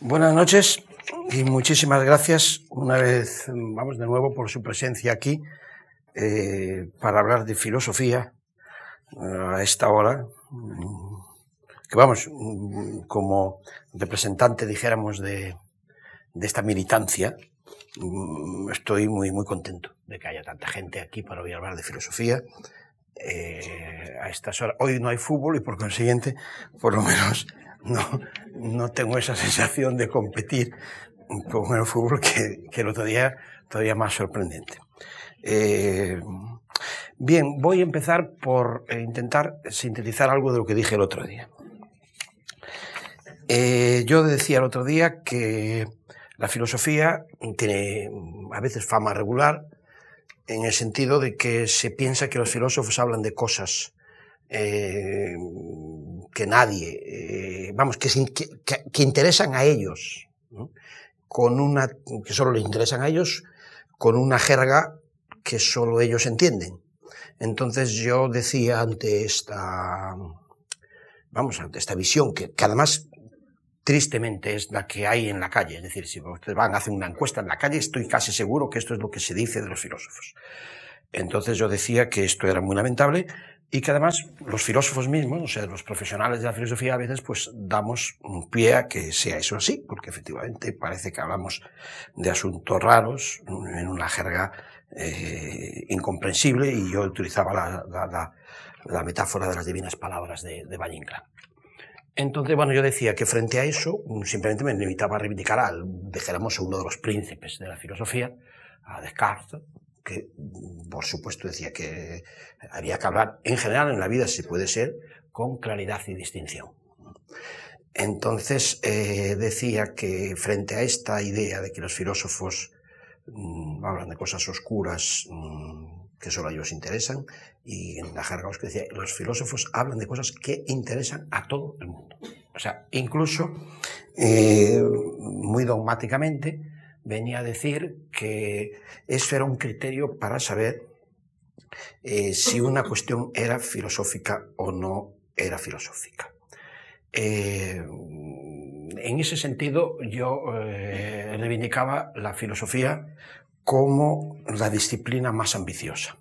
Buenas noches y muchísimas gracias una vez, vamos de nuevo, por su presencia aquí eh, para hablar de filosofía eh, a esta hora. Que vamos, como representante, dijéramos, de, de esta militancia, estoy muy, muy contento de que haya tanta gente aquí para oír hablar de filosofía. Eh, a estas horas. Hoy no hay fútbol y por consiguiente, por lo menos no, no tengo esa sensación de competir con el fútbol que, que el otro día todavía más sorprendente. Eh, bien, voy a empezar por intentar sintetizar algo de lo que dije el otro día. Eh, yo decía el otro día que la filosofía tiene a veces fama regular en el sentido de que se piensa que los filósofos hablan de cosas eh, que nadie, eh, vamos, que, interesan a ellos, con una, que solo les interesan a ellos, con una jerga que solo ellos entienden. Entonces yo decía ante esta, vamos, ante esta visión, que, que además tristemente es la que hay en la calle. Es decir, si ustedes van a hacer una encuesta en la calle, estoy casi seguro que esto es lo que se dice de los filósofos. Entonces yo decía que esto era muy lamentable y que además los filósofos mismos, o sea, los profesionales de la filosofía a veces pues damos un pie a que sea eso así, porque efectivamente parece que hablamos de asuntos raros en una jerga eh, incomprensible y yo utilizaba la, la, metáfora de las divinas palabras de, de Valle Entonces, bueno, yo decía que frente a eso simplemente me limitaba a reivindicar al, dijéramos, uno de los príncipes de la filosofía, a Descartes, que por supuesto decía que había que hablar, en general en la vida si puede ser, con claridad y distinción. Entonces eh, decía que frente a esta idea de que los filósofos mmm, hablan de cosas oscuras mmm, que solo a ellos interesan, y en la jerga que decía, los filósofos hablan de cosas que interesan a todo el mundo. O sea, incluso eh, muy dogmáticamente, venía a decir que eso era un criterio para saber eh, si una cuestión era filosófica o no era filosófica. Eh, en ese sentido, yo eh, reivindicaba la filosofía como la disciplina más ambiciosa.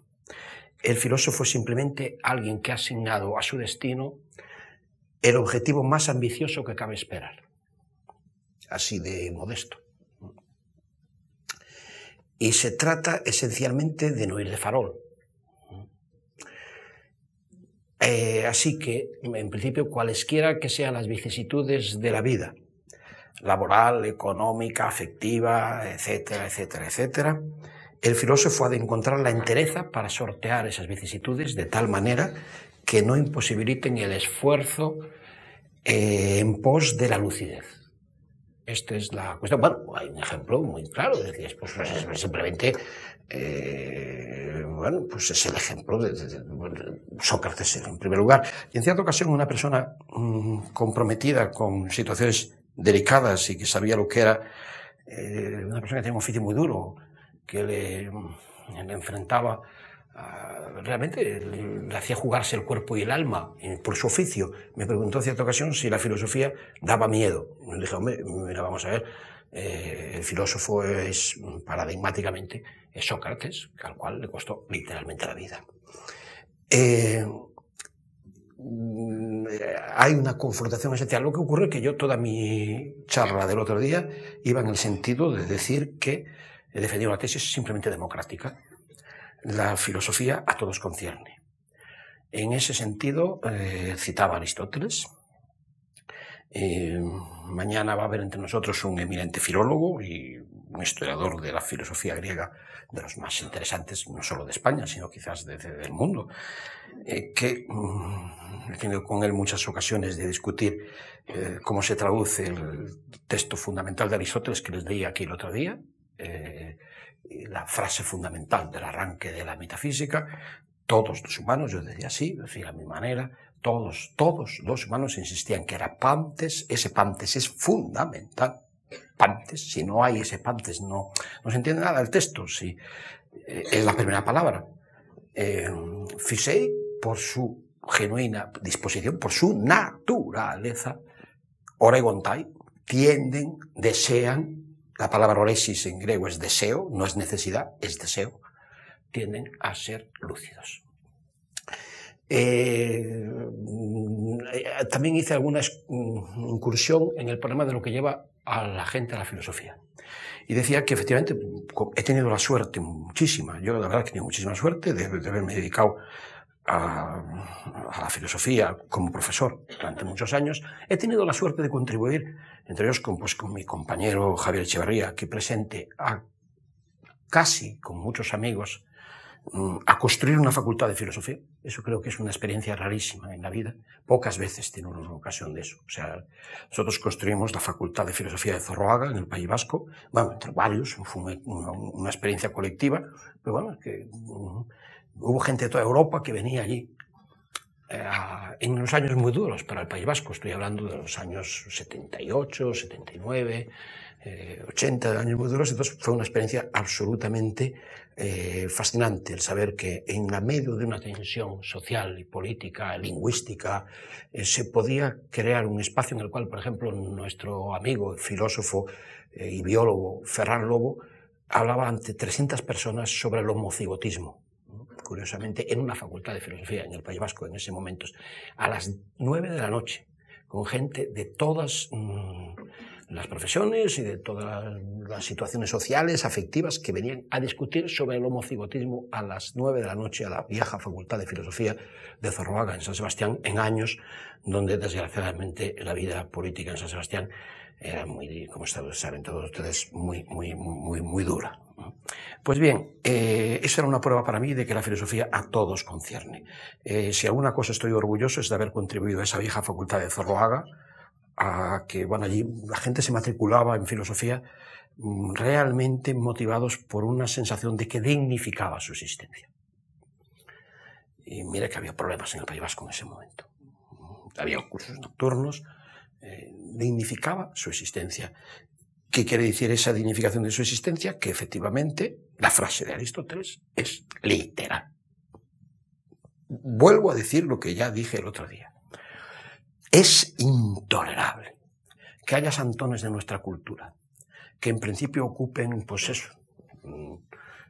El filósofo es simplemente alguien que ha asignado a su destino el objetivo más ambicioso que cabe esperar. Así de modesto. Y se trata esencialmente de no ir de farol. Eh, así que, en principio, cualesquiera que sean las vicisitudes de la vida, laboral, económica, afectiva, etcétera, etcétera, etcétera, el filósofo ha de encontrar la entereza para sortear esas vicisitudes de tal manera que no imposibiliten el esfuerzo eh, en pos de la lucidez. Esta es la cuestión. Bueno, hay un ejemplo muy claro. Decías, pues, pues simplemente, eh, bueno, pues es el ejemplo de, Sócrates en primer lugar. Y en cierta ocasión una persona mmm, comprometida con situaciones delicadas y que sabía lo que era, eh, una persona que tenía un oficio muy duro, que le, le enfrentaba realmente le hacía jugarse el cuerpo y el alma por su oficio. Me preguntó en cierta ocasión si la filosofía daba miedo. Le dije, hombre, mira, vamos a ver, eh, el filósofo es paradigmáticamente es Sócrates, al cual le costó literalmente la vida. Eh, hay una confrontación esencial. Lo que ocurre es que yo toda mi charla del otro día iba en el sentido de decir que defendía una tesis simplemente democrática la filosofía a todos concierne. En ese sentido, eh, citaba Aristóteles. Eh, mañana va a haber entre nosotros un eminente filólogo y un historiador de la filosofía griega de los más interesantes, no solo de España, sino quizás de, de, del mundo, eh, que mm, he tenido con él muchas ocasiones de discutir eh, cómo se traduce el texto fundamental de Aristóteles que les leí aquí el otro día, la frase fundamental del arranque de la metafísica, todos los humanos, yo decía así, decía a mi manera, todos, todos los humanos insistían que era Pantes, ese Pantes es fundamental. Pantes, si no hay ese Pantes, no, no se entiende nada del texto, si eh, es la primera palabra. Eh, Fisei, por su genuina disposición, por su naturaleza, Oregontai, tienden, desean, la palabra oresis en griego es deseo, no es necesidad, es deseo, tienden a ser lúcidos. Eh, también hice alguna incursión en el problema de lo que lleva a la gente a la filosofía. Y decía que efectivamente he tenido la suerte, muchísima, yo la verdad que he tenido muchísima suerte de, de haberme dedicado a, a, la filosofía como profesor durante muchos años. He tenido la suerte de contribuir, entre ellos con, pues, con mi compañero Javier Echeverría, aquí presente, a casi con muchos amigos, Mm, a construir una facultad de filosofía. Eso creo que es una experiencia rarísima en la vida. Pocas veces tiene una ocasión de eso. O sea, nosotros construimos la facultad de filosofía de Zorroaga en el País Vasco. Bueno, entre varios, fue una, una experiencia colectiva, pero bueno, que uh, hubo gente de toda Europa que venía allí. Eh, en unos años muy duros para el País Vasco, estoy hablando de los años 78, 79, eh, 80 años muy duros, entonces fue una experiencia absolutamente eh, fascinante el saber que en la medio de una tensión social y política, lingüística, eh, se podía crear un espacio en el cual, por ejemplo, nuestro amigo, filósofo eh, y biólogo Ferran Lobo hablaba ante 300 personas sobre el homocigotismo. Curiosamente, en una facultad de filosofía en el País Vasco en ese momento, a las 9 de la noche, con gente de todas mmm, las profesiones y de todas las situaciones sociales, afectivas, que venían a discutir sobre el homocigotismo a las nueve de la noche a la vieja Facultad de Filosofía de Zorroaga, en San Sebastián, en años donde, desgraciadamente, la vida política en San Sebastián era muy, como saben todos ustedes, muy, muy, muy, muy dura. Pues bien, eh, esa era una prueba para mí de que la filosofía a todos concierne. Eh, si alguna cosa estoy orgulloso es de haber contribuido a esa vieja facultad de Zorroaga, a que, bueno, allí la gente se matriculaba en filosofía mm, realmente motivados por una sensación de que dignificaba su existencia. Y mire que había problemas en el País Vasco en ese momento. Había cursos nocturnos, eh, dignificaba su existencia. ¿Qué quiere decir esa dignificación de su existencia? Que efectivamente la frase de Aristóteles es literal. Vuelvo a decir lo que ya dije el otro día. Es intolerable que haya santones de nuestra cultura que en principio ocupen, pues eso, mm,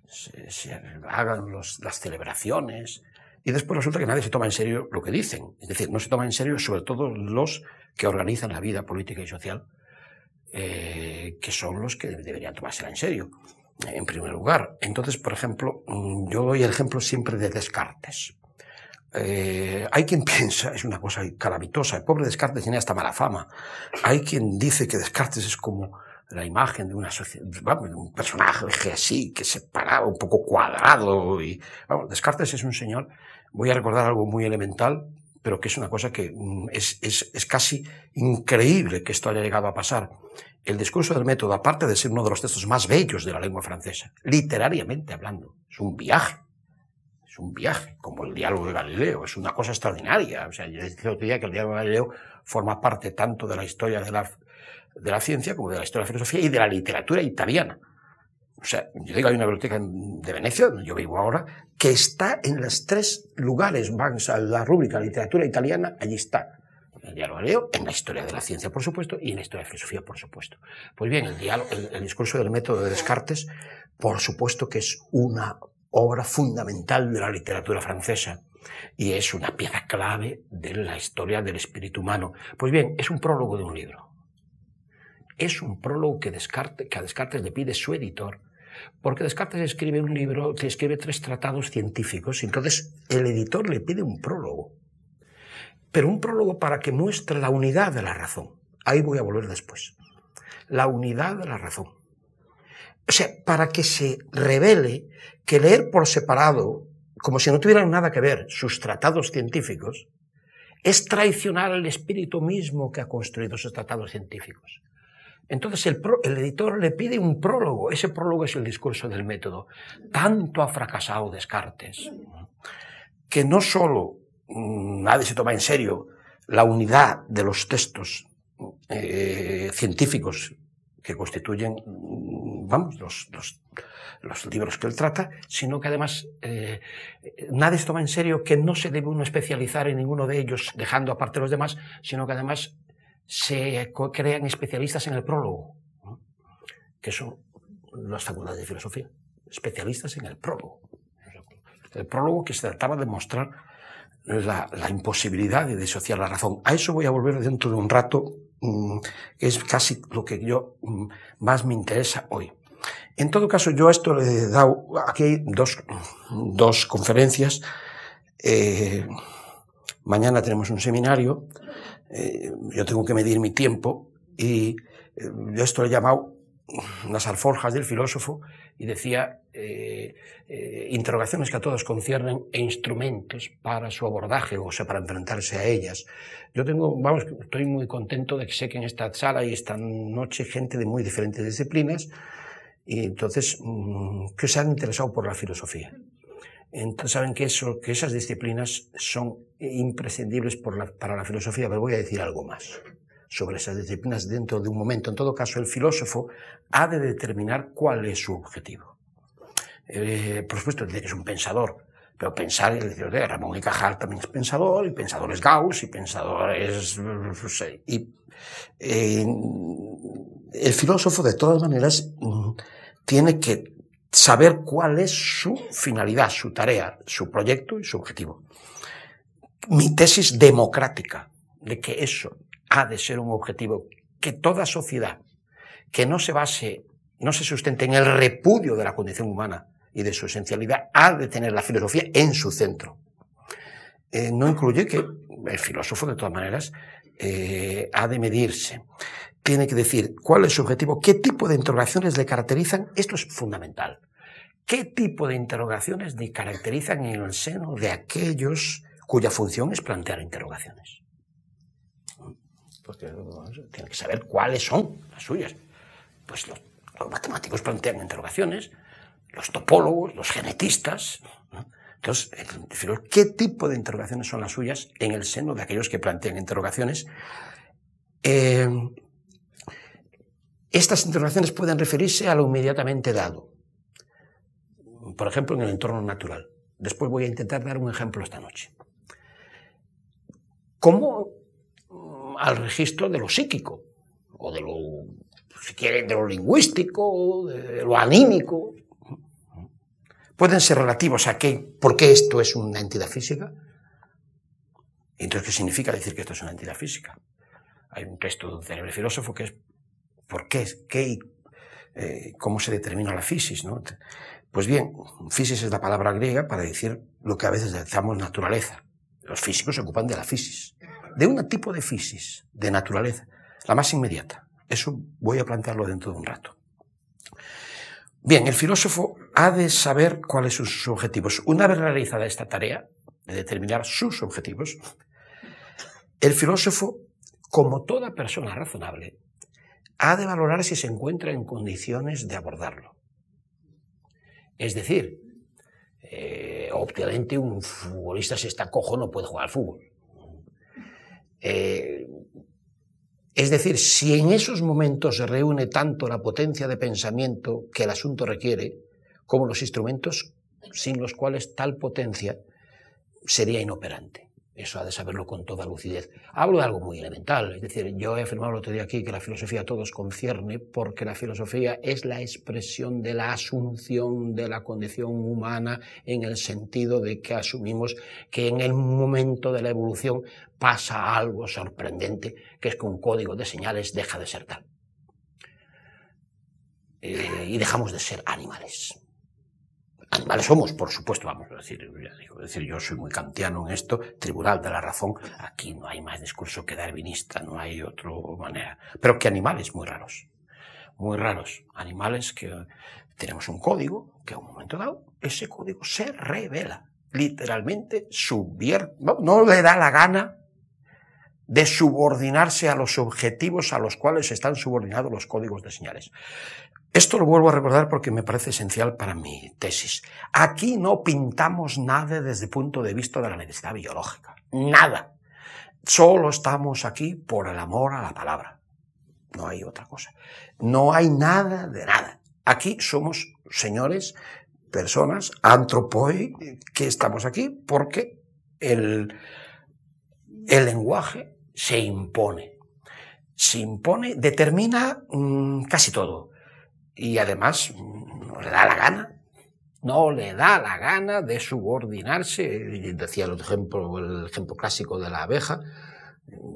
se, se hagan las celebraciones y después resulta que nadie se toma en serio lo que dicen. Es decir, no se toma en serio sobre todo los que organizan la vida política y social, eh, que son los que deberían tomársela en serio, en primer lugar. Entonces, por ejemplo, mm, yo doy el ejemplo siempre de Descartes. Eh, hay quien piensa, es una cosa calamitosa, el pobre Descartes tiene hasta mala fama. Hay quien dice que Descartes es como la imagen de una sociedad, un personaje así, que se paraba un poco cuadrado. Y, vamos, Descartes es un señor, voy a recordar algo muy elemental, pero que es una cosa que mm, es, es, es casi increíble que esto haya llegado a pasar. El discurso del método, aparte de ser uno de los textos más bellos de la lengua francesa, literariamente hablando, es un viaje un viaje, como el diálogo de Galileo, es una cosa extraordinaria. O sea, yo decía otro día que el diálogo de Galileo forma parte tanto de la historia de la, de la ciencia como de la historia de la filosofía y de la literatura italiana. O sea, yo digo, hay una biblioteca de Venecia, donde yo vivo ahora, que está en los tres lugares, van a la rúbrica literatura italiana, allí está. El diálogo Galileo, en la historia de la ciencia, por supuesto, y en la historia de la filosofía, por supuesto. Pues bien, el, el discurso del método de Descartes, por supuesto que es una obra fundamental de la literatura francesa y es una pieza clave de la historia del espíritu humano. Pues bien, es un prólogo de un libro. Es un prólogo que, Descartes, que a Descartes le pide su editor, porque Descartes escribe un libro, que escribe tres tratados científicos, y entonces el editor le pide un prólogo. Pero un prólogo para que muestre la unidad de la razón. Ahí voy a volver después. La unidad de la razón. O sea, para que se revele que leer por separado, como si no tuvieran nada que ver, sus tratados científicos, es traicionar el espíritu mismo que ha construido esos tratados científicos. Entonces el, editor le pide un prólogo, ese prólogo es el discurso del método. Tanto ha fracasado Descartes que no solo mmm, nadie se toma en serio la unidad de los textos eh, científicos que constituyen, vamos, los, los, los, libros que él trata, sino que además eh, nadie se toma en serio que no se debe uno especializar en ninguno de ellos, dejando aparte los demás, sino que además se crean especialistas en el prólogo, que son las facultades de filosofía, especialistas en el prólogo. El prólogo que se trataba de mostrar la, imposibilidad de disociar la razón. A eso voy a volver dentro de un rato, mm, que es casi lo que yo mm, más me interesa hoy. En todo caso, yo a esto le he dado, aquí hay dos, dos conferencias. Eh, mañana tenemos un seminario, eh, yo tengo que medir mi tiempo y eh, esto lo he llamado las alforjas del filósofo y decía eh, eh, interrogaciones que a todos conciernen e instrumentos para su abordaje, o sea, para enfrentarse a ellas. Yo tengo, vamos, estoy muy contento de que sé que en esta sala y esta noche gente de muy diferentes disciplinas y entonces mm, que se han interesado por la filosofía. Entonces saben que, esas disciplinas son imprescindibles para la filosofía, pero voy a decir algo más sobre esas disciplinas dentro de un momento. En todo caso, el filósofo ha de determinar cuál es su objetivo. Eh, por supuesto, es un pensador, pero pensar, el decir, de Ramón y Cajal también es pensador, y pensador es Gauss, y pensador es... Y, eh, el filósofo, de todas maneras, mm, tiene que saber cuál es su finalidad, su tarea, su proyecto y su objetivo. Mi tesis democrática de que eso ha de ser un objetivo que toda sociedad que no se base, no se sustente en el repudio de la condición humana y de su esencialidad, ha de tener la filosofía en su centro. Eh, no incluye que el filósofo, de todas maneras, eh, ha de medirse. Tiene que decir cuál es su objetivo, qué tipo de interrogaciones le caracterizan. Esto es fundamental. ¿Qué tipo de interrogaciones le caracterizan en el seno de aquellos cuya función es plantear interrogaciones? porque tiene que saber cuáles son las suyas. Pues los, matemáticos plantean interrogaciones, los topólogos, los genetistas. Entonces, ¿qué tipo de interrogaciones son las suyas en el seno de aquellos que plantean interrogaciones? Eh, estas interrogaciones pueden referirse a lo inmediatamente dado, por ejemplo, en el entorno natural. Después voy a intentar dar un ejemplo esta noche. ¿Cómo al registro de lo psíquico, o de lo, si quieren, de lo lingüístico, de lo anímico. Pueden ser relativos a qué, por qué esto es una entidad física. Entonces, ¿qué significa decir que esto es una entidad física? Hay un texto de un filósofo que es ¿por qué? ¿Qué? Eh, ¿Cómo se determina la fisis? ¿no? Pues bien, fisis es la palabra griega para decir lo que a veces llamamos naturaleza. Los físicos se ocupan de la fisis de un tipo de fisis, de naturaleza, la más inmediata. Eso voy a plantearlo dentro de un rato. Bien, el filósofo ha de saber cuáles son sus objetivos. Una vez realizada esta tarea de determinar sus objetivos, el filósofo, como toda persona razonable, ha de valorar si se encuentra en condiciones de abordarlo. Es decir, eh, obviamente un futbolista si está cojo no puede jugar al fútbol. Eh, es decir, si en esos momentos se reúne tanto la potencia de pensamiento que el asunto requiere, como los instrumentos sin los cuales tal potencia sería inoperante. Eso ha de saberlo con toda lucidez. Hablo de algo muy elemental, es decir, yo he afirmado el otro día aquí que la filosofía a todos concierne porque la filosofía es la expresión de la asunción de la condición humana en el sentido de que asumimos que en el momento de la evolución pasa algo sorprendente, que es que un código de señales deja de ser tal. Eh, y dejamos de ser animales. Animales somos, por supuesto, vamos a decir, yo soy muy kantiano en esto, tribunal de la razón, aquí no hay más discurso que darwinista, no hay otra manera. Pero que animales muy raros, muy raros, animales que tenemos un código que a un momento dado ese código se revela, literalmente subvierte, no le da la gana de subordinarse a los objetivos a los cuales están subordinados los códigos de señales. Esto lo vuelvo a recordar porque me parece esencial para mi tesis. Aquí no pintamos nada desde el punto de vista de la necesidad biológica. Nada. Solo estamos aquí por el amor a la palabra. No hay otra cosa. No hay nada de nada. Aquí somos señores, personas, antropoi, que estamos aquí porque el, el lenguaje se impone. se impone, determina mmm, casi todo. Y además mm, no le da la gana. No le da la gana de subordinarse. Decía el ejemplo, el ejemplo clásico de la abeja,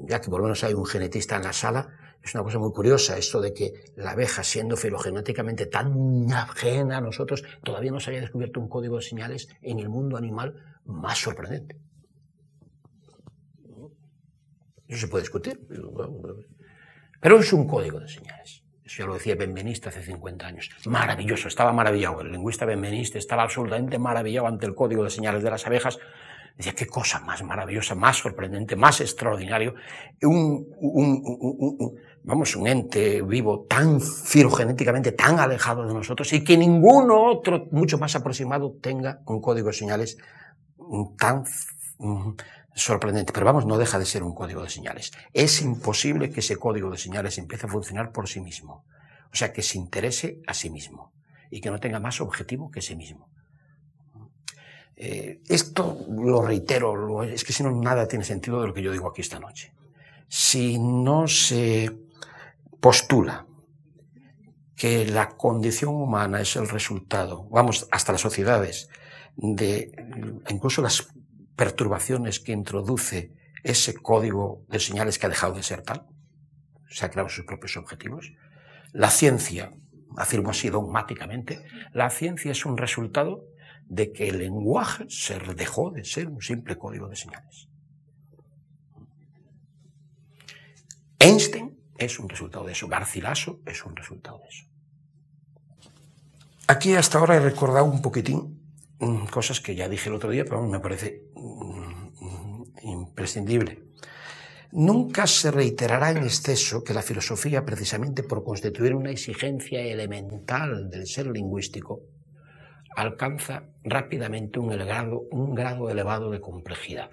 ya que por lo menos hay un genetista en la sala, es una cosa muy curiosa esto de que la abeja, siendo filogenéticamente tan ajena a nosotros, todavía no se haya descubierto un código de señales en el mundo animal más sorprendente. Eso se puede discutir. Pero es un código de señales. Eso ya lo decía Benveniste hace 50 años. Maravilloso, estaba maravillado. El lingüista Benveniste estaba absolutamente maravillado ante el código de señales de las abejas Decía, qué cosa más maravillosa, más sorprendente, más extraordinario. Un, un, un, vamos, un ente vivo tan filogenéticamente, tan alejado de nosotros y que ninguno otro mucho más aproximado tenga un código de señales tan sorprendente. Pero vamos, no deja de ser un código de señales. Es imposible que ese código de señales empiece a funcionar por sí mismo. O sea, que se interese a sí mismo y que no tenga más objetivo que sí mismo. Eh, esto lo reitero, es que si no nada tiene sentido de lo que yo digo aquí esta noche. Si no se postula que la condición humana es el resultado, vamos, hasta las sociedades, de incluso las perturbaciones que introduce ese código de señales que ha dejado de ser tal, se ha creado sus propios objetivos. La ciencia, afirmo así dogmáticamente, la ciencia es un resultado de que el lenguaje se dejó de ser un simple código de señales. Einstein es un resultado de eso, Garcilaso es un resultado de eso. Aquí hasta ahora he recordado un poquitín cosas que ya dije el otro día, pero me parece mm, imprescindible. Nunca se reiterará en exceso que la filosofía, precisamente por constituir una exigencia elemental del ser lingüístico, alcanza rápidamente un grado, un grado elevado de complejidad.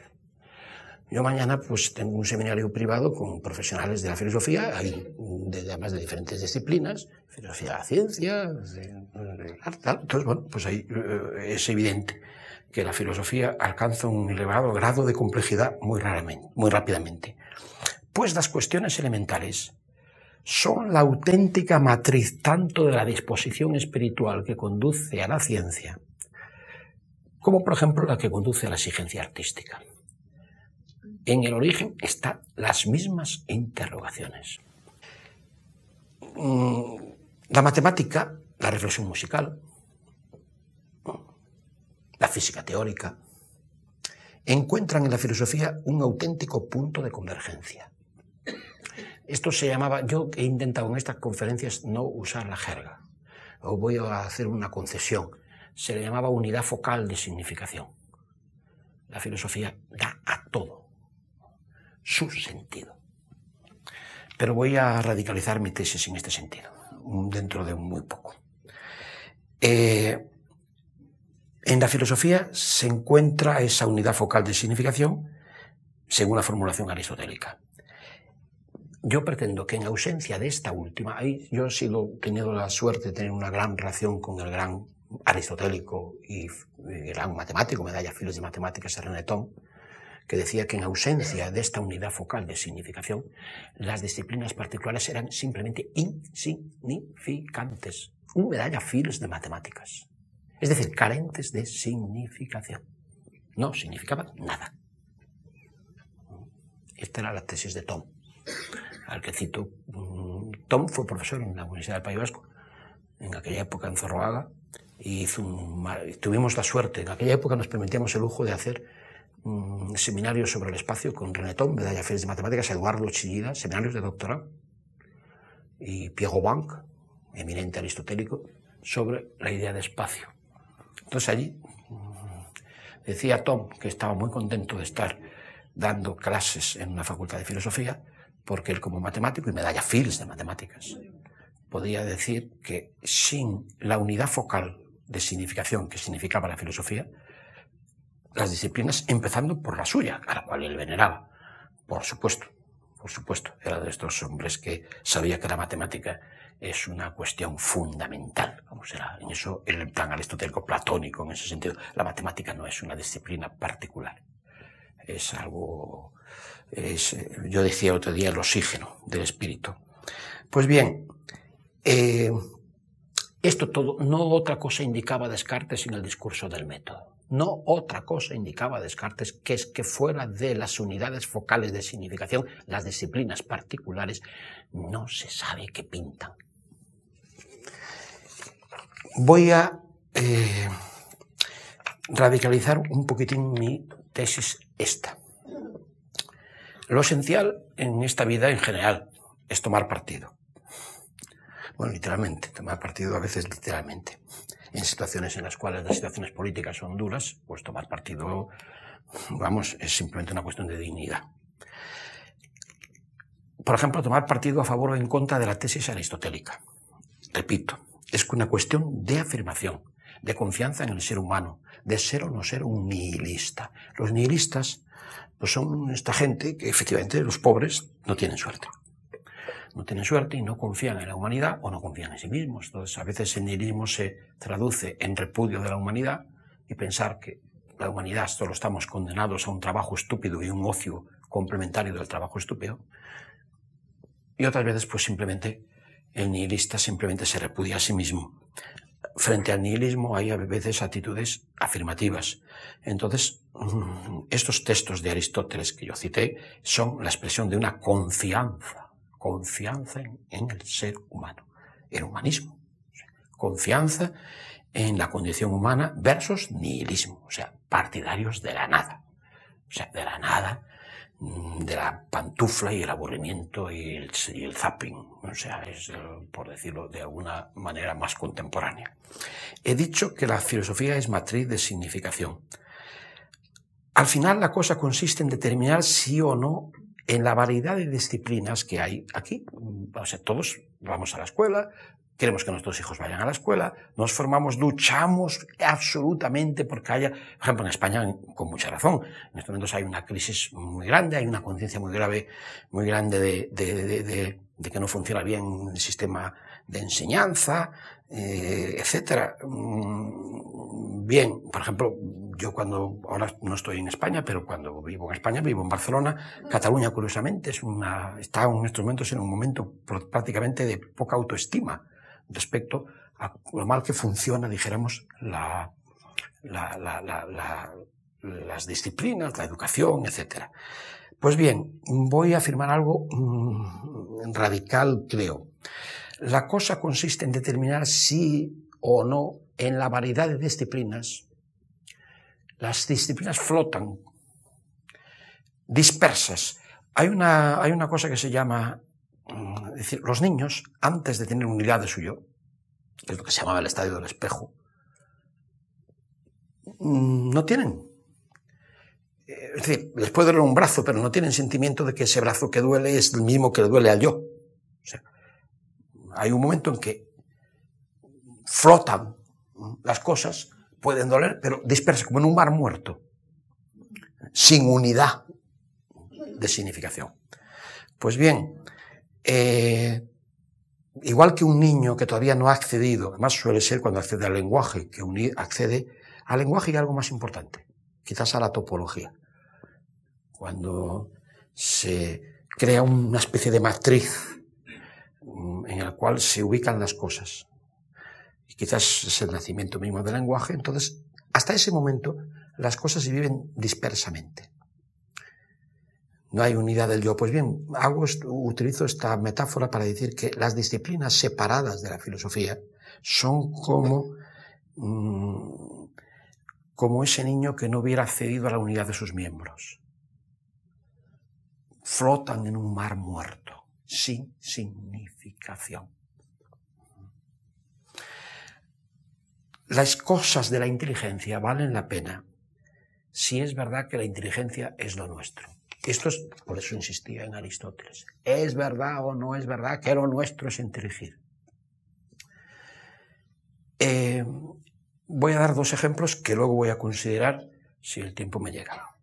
Yo mañana pues tengo un seminario privado con profesionales de la filosofía, de, además de diferentes disciplinas, filosofía de la ciencia, arte, Entonces, bueno, pues ahí eh, es evidente que la filosofía alcanza un elevado grado de complejidad muy, raramente, muy rápidamente. Pues las cuestiones elementales son la auténtica matriz tanto de la disposición espiritual que conduce a la ciencia, como por ejemplo la que conduce a la exigencia artística. En el origen están las mismas interrogaciones. Mm, la matemática, la reflexión musical, la física teórica, encuentran en la filosofía un auténtico punto de convergencia. Esto se llamaba, yo he intentado en estas conferencias no usar la jerga, o voy a hacer una concesión, se le llamaba unidad focal de significación. La filosofía da a todo su sentido. Pero voy a radicalizar mi tesis en este sentido, dentro de muy poco. Eh, en la filosofía se encuentra esa unidad focal de significación según la formulación aristotélica. Yo pretendo que en ausencia de esta última, ahí yo he sido, tenido la suerte de tener una gran relación con el gran aristotélico y, gran matemático, medalla filos de matemáticas René Tom, que decía que en ausencia de esta unidad focal de significación, las disciplinas particulares eran simplemente insignificantes, un medalla filos de matemáticas, es decir, carentes de significación. No significaban nada. Esta era la tesis de Tom al que cito. Tom fue profesor en la Universidad del País Vasco, en aquella época en Zorroaga, y tuvimos la suerte, en aquella época nos permitíamos el lujo de hacer un mm, seminarios sobre el espacio con René Tom, medalla Félix de Matemáticas, Eduardo Chillida, seminarios de doctorado, y Piego Bank, eminente aristotélico, sobre la idea de espacio. Entonces allí mm, decía Tom que estaba muy contento de estar dando clases en una facultad de filosofía, porque él como matemático y medalla Fields de matemáticas, podía decir que sin la unidad focal de significación que significaba la filosofía, las disciplinas, empezando por la suya, a la cual él veneraba, por supuesto, por supuesto, era de estos hombres que sabía que la matemática es una cuestión fundamental, como será en eso el plan aristotélico platónico en ese sentido. La matemática no es una disciplina particular, es algo, es, yo decía otro día, el oxígeno del espíritu. Pues bien, eh, esto todo, no otra cosa indicaba Descartes en el discurso del método. No otra cosa indicaba Descartes que es que fuera de las unidades focales de significación, las disciplinas particulares, no se sabe qué pintan. Voy a eh, radicalizar un poquitín mi tesis esta. Lo esencial en esta vida en general es tomar partido. Bueno, literalmente, tomar partido a veces literalmente. En situaciones en las cuales las situaciones políticas son duras, pues tomar partido, vamos, es simplemente una cuestión de dignidad. Por ejemplo, tomar partido a favor o en contra de la tesis aristotélica. Repito, es una cuestión de afirmación, de confianza en el ser humano, de ser o no ser un nihilista. Los nihilistas pues son esta gente que efectivamente los pobres no tienen suerte no tienen suerte y no confían en la humanidad o no confían en sí mismos. Entonces, a veces el nihilismo se traduce en repudio de la humanidad y pensar que la humanidad solo estamos condenados a un trabajo estúpido y un ocio complementario del trabajo estúpido. Y otras veces, pues simplemente el nihilista simplemente se repudia a sí mismo. Frente al nihilismo hay a veces actitudes afirmativas. Entonces, estos textos de Aristóteles que yo cité son la expresión de una confianza confianza en, el ser humano, el humanismo. Confianza en la condición humana versus nihilismo, o sea, partidarios de la nada. O sea, de la nada, mm, de la pantufla y el aburrimiento y el, zapping. O sea, es, eh, por decirlo de alguna manera más contemporánea. He dicho que la filosofía es matriz de significación. Al final la cosa consiste en determinar si o no en la variedad de disciplinas que hay aquí. O sea, todos vamos a la escuela, queremos que nuestros hijos vayan a la escuela, nos formamos, luchamos absolutamente porque haya, por ejemplo, en España, con mucha razón, en estos momentos hay una crisis muy grande, hay una conciencia muy grave, muy grande de, que no funciona bien el sistema de enseñanza, eh, etcétera. Mm, bien, por ejemplo, yo cuando, ahora no estoy en España, pero cuando vivo en España, vivo en Barcelona, Cataluña, curiosamente, es una, está en estos momentos en un momento prácticamente de poca autoestima respecto a lo mal que funciona, dijéramos, la, la, la, las disciplinas, la educación, etcétera. Pues bien, voy a afirmar algo mm, radical, creo. La cosa consiste en determinar si o no en la variedad de disciplinas, las disciplinas flotan, dispersas. Hay una, hay una cosa que se llama, mm, es decir, los niños, antes de tener unidad de suyo, que es lo que se llamaba el estadio del espejo, mm, no tienen. Eh, es decir, les puede doler un brazo, pero no tienen sentimiento de que ese brazo que duele es el mismo que le duele al yo. O sea, hay un momento en que flotan las cosas, pueden doler, pero dispersas como en un mar muerto, sin unidad de significación. Pues bien, eh, igual que un niño que todavía no ha accedido, además suele ser cuando accede al lenguaje, que accede al lenguaje y algo más importante, quizás a la topología. Cuando se crea una especie de matriz en el cual se ubican las cosas. Y quizás es el nacimiento mismo del lenguaje. Entonces, hasta ese momento, las cosas se viven dispersamente. No hay unidad del yo. Pues bien, hago, utilizo esta metáfora para decir que las disciplinas separadas de la filosofía son como, mm, como ese niño que no hubiera accedido a la unidad de sus miembros. Flotan en un mar muerto sin significación. Las cosas de la inteligencia valen la pena si es verdad que la inteligencia es lo nuestro. Esto es, por eso insistía en Aristóteles, ¿es verdad o no es verdad que lo nuestro es inteligir? Eh, voy a dar dos ejemplos que luego voy a considerar si el tiempo me llega.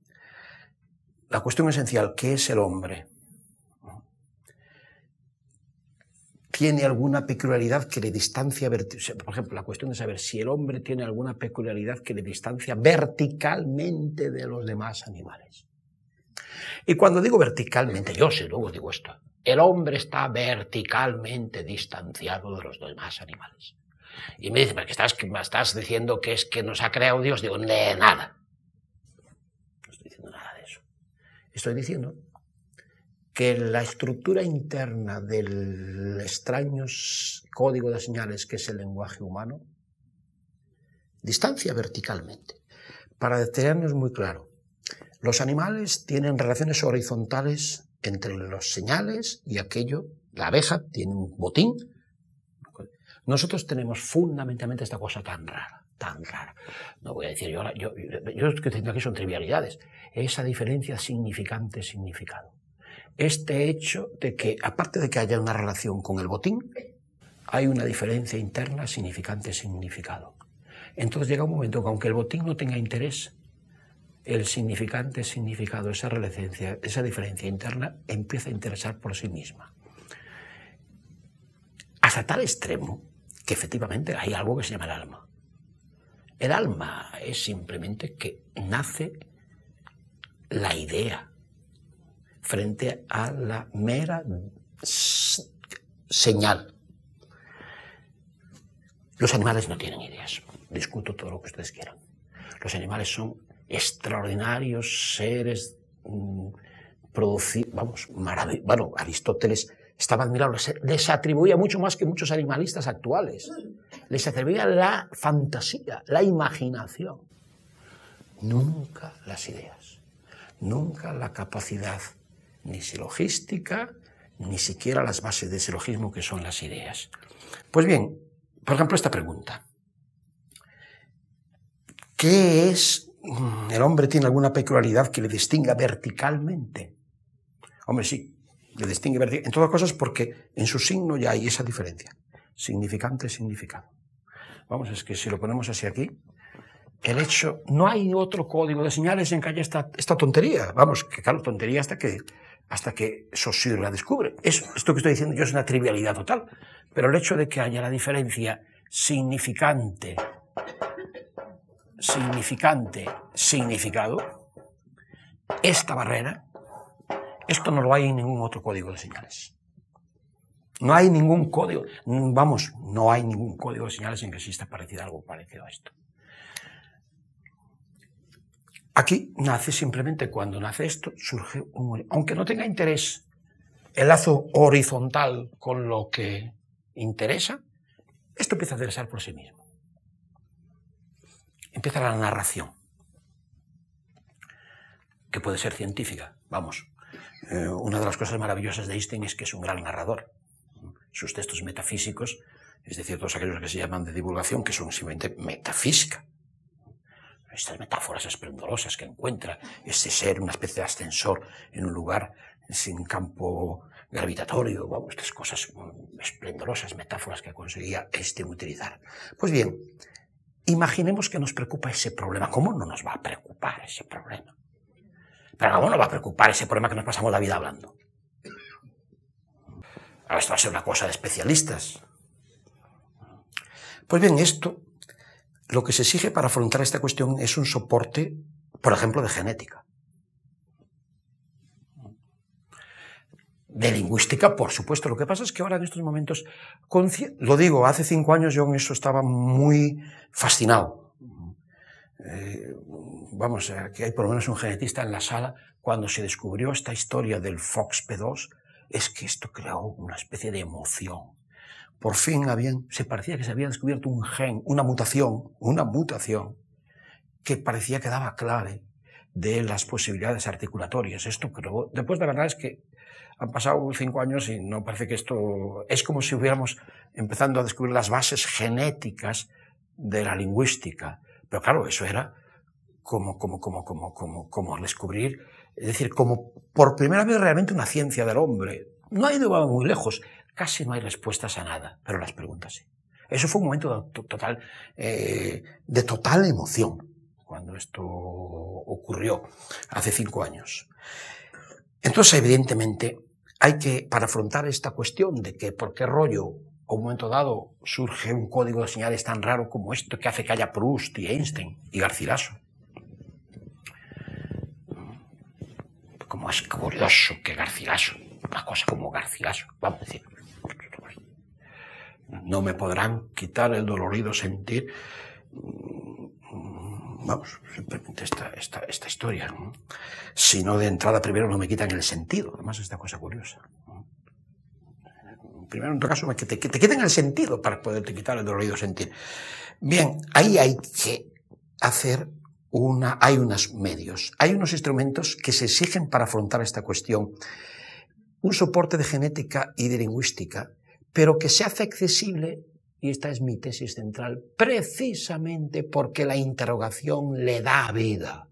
La cuestión esencial, ¿qué es el hombre? Tiene alguna peculiaridad que le distancia, por ejemplo, la cuestión de saber si el hombre tiene alguna peculiaridad que le distancia verticalmente de los demás animales. Y cuando digo verticalmente, yo sí luego digo esto, el hombre está verticalmente distanciado de los demás animales. Y me dice, ¿pero que estás, estás diciendo que es que nos ha creado Dios? Digo, de nada. No estoy diciendo nada de eso. Estoy diciendo que la estructura interna del extraño código de señales que es el lenguaje humano distancia verticalmente. Para tenernos muy claro, los animales tienen relaciones horizontales entre los señales y aquello. La abeja tiene un botín. Nosotros tenemos fundamentalmente esta cosa tan rara, tan rara. No voy a decir yo, yo, yo, que tengo aquí son trivialidades. Esa diferencia significante-significado este hecho de que, aparte de que haya una relación con el botín, hay una diferencia interna significante-significado. Entonces llega un momento que aunque el botín no tenga interés, el significante significado, esa relevancia, esa diferencia interna empieza a interesar por sí misma. Hasta tal extremo que efectivamente hay algo que se llama el alma. El alma es simplemente que nace la idea, frente a la mera señal. Los animales no tienen ideas. Discuto todo lo que ustedes quieran. Los animales son extraordinarios seres mm, producidos, vamos, maravillosos. Bueno, Aristóteles estaba admirable, les atribuía mucho más que muchos animalistas actuales. Les atribuía la fantasía, la imaginación. Nunca las ideas, nunca la capacidad ni silogística, ni siquiera las bases de silogismo que son las ideas. Pues bien, por ejemplo, esta pregunta. ¿Qué es? Mm, ¿El hombre tiene alguna peculiaridad que le distinga verticalmente? Hombre, sí, le distingue verticalmente. En todas cosas porque en su signo ya hay esa diferencia. Significante, significado. Vamos, es que si lo ponemos así aquí, el hecho, no hay otro código de señales en que haya esta, esta tontería. Vamos, que claro, tontería hasta que hasta que Saussure la descubre. esto que estoy diciendo yo es una trivialidad total, pero el hecho de que haya la diferencia significante, significante, significado, esta barrera, esto no lo hay en ningún otro código de señales. No hay ningún código, vamos, no hay ningún código de señales en que exista parecido algo parecido a esto. Aquí nace simplemente cuando nace esto, surge un... Aunque no tenga interés el lazo horizontal con lo que interesa, esto empieza a interesar por sí mismo. Empieza la narración, que puede ser científica. Vamos, eh, una de las cosas maravillosas de Einstein es que es un gran narrador. Sus textos metafísicos, es decir, todos aquellos que se llaman de divulgación, que son simplemente metafísica, estas metáforas esplendorosas que encuentra, ese ser, una especie de ascensor en un lugar sin campo gravitatorio, vamos, estas cosas esplendorosas, metáforas que conseguía este utilizar. Pues bien, imaginemos que nos preocupa ese problema. ¿Cómo no nos va a preocupar ese problema? Pero ¿cómo no va a preocupar ese problema que nos pasamos la vida hablando? Ahora esto va a ser una cosa de especialistas. Pues bien, esto lo que se exige para afrontar esta cuestión es un soporte, por ejemplo, de genética. De lingüística, por supuesto. Lo que pasa es que ahora en estos momentos, lo digo, hace cinco años yo en eso estaba muy fascinado. Eh, vamos, que hay por lo menos un genetista en la sala, cuando se descubrió esta historia del FOXP2, es que esto creó una especie de emoción por fin se parecía que se había descubierto un gen, una mutación, una mutación, que parecía que daba clave de las posibilidades articulatorias. Esto, pero después la verdad es que han pasado cinco años y no parece que esto es como si hubiéramos empezando a descubrir las bases genéticas de la lingüística. Pero claro, eso era como, como, como, como, como, como descubrir, es decir, como por primera vez realmente una ciencia del hombre. No ha ido muy lejos casi no hay respuestas a nada, pero las preguntas sí. Eso fue un momento total, eh, de total emoción cuando esto ocurrió hace cinco años. Entonces, evidentemente, hay que, para afrontar esta cuestión de que por qué rollo a un momento dado surge un código de señales tan raro como esto que hace que haya Proust y Einstein y Garcilaso. como es curioso que Garcilaso, una cosa como Garcilaso, vamos a decir, no me podrán quitar el dolorido sentir, mm, vamos, simplemente esta, esta, esta historia, sino de entrada primero no me quitan el sentido, además esta cosa curiosa. Primero, en todo caso, que te, que te quiten el sentido para poderte quitar el dolorido sentir. Bien, ahí hay que hacer una, hay unos medios, hay unos instrumentos que se exigen para afrontar esta cuestión. Un soporte de genética y de lingüística, pero que se hace accesible, y esta es mi tesis central, precisamente porque la interrogación le da vida.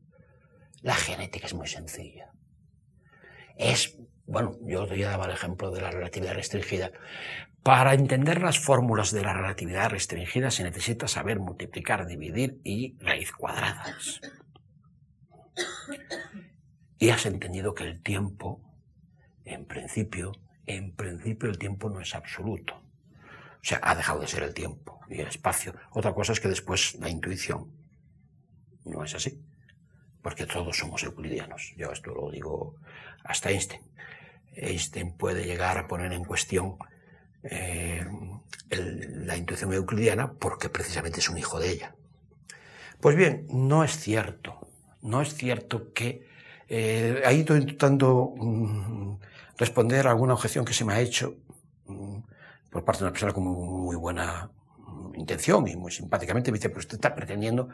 La genética es muy sencilla. Es, bueno, yo ya daba el ejemplo de la relatividad restringida. Para entender las fórmulas de la relatividad restringida se necesita saber multiplicar, dividir y raíz cuadradas. Y has entendido que el tiempo, en principio, en principio el tiempo no es absoluto. O sea, ha dejado de ser el tiempo y el espacio. Otra cosa es que después la intuición no es así, porque todos somos euclidianos. Yo esto lo digo hasta Einstein. Einstein puede llegar a poner en cuestión eh, la intuición euclidiana porque precisamente es un hijo de ella. Pues bien, no es cierto, no es cierto que eh, ahí estoy intentando mm, responder a alguna objeción que se me ha hecho mm, por parte de una persona con muy, buena intención y muy simpáticamente me dice, pero usted está pretendiendo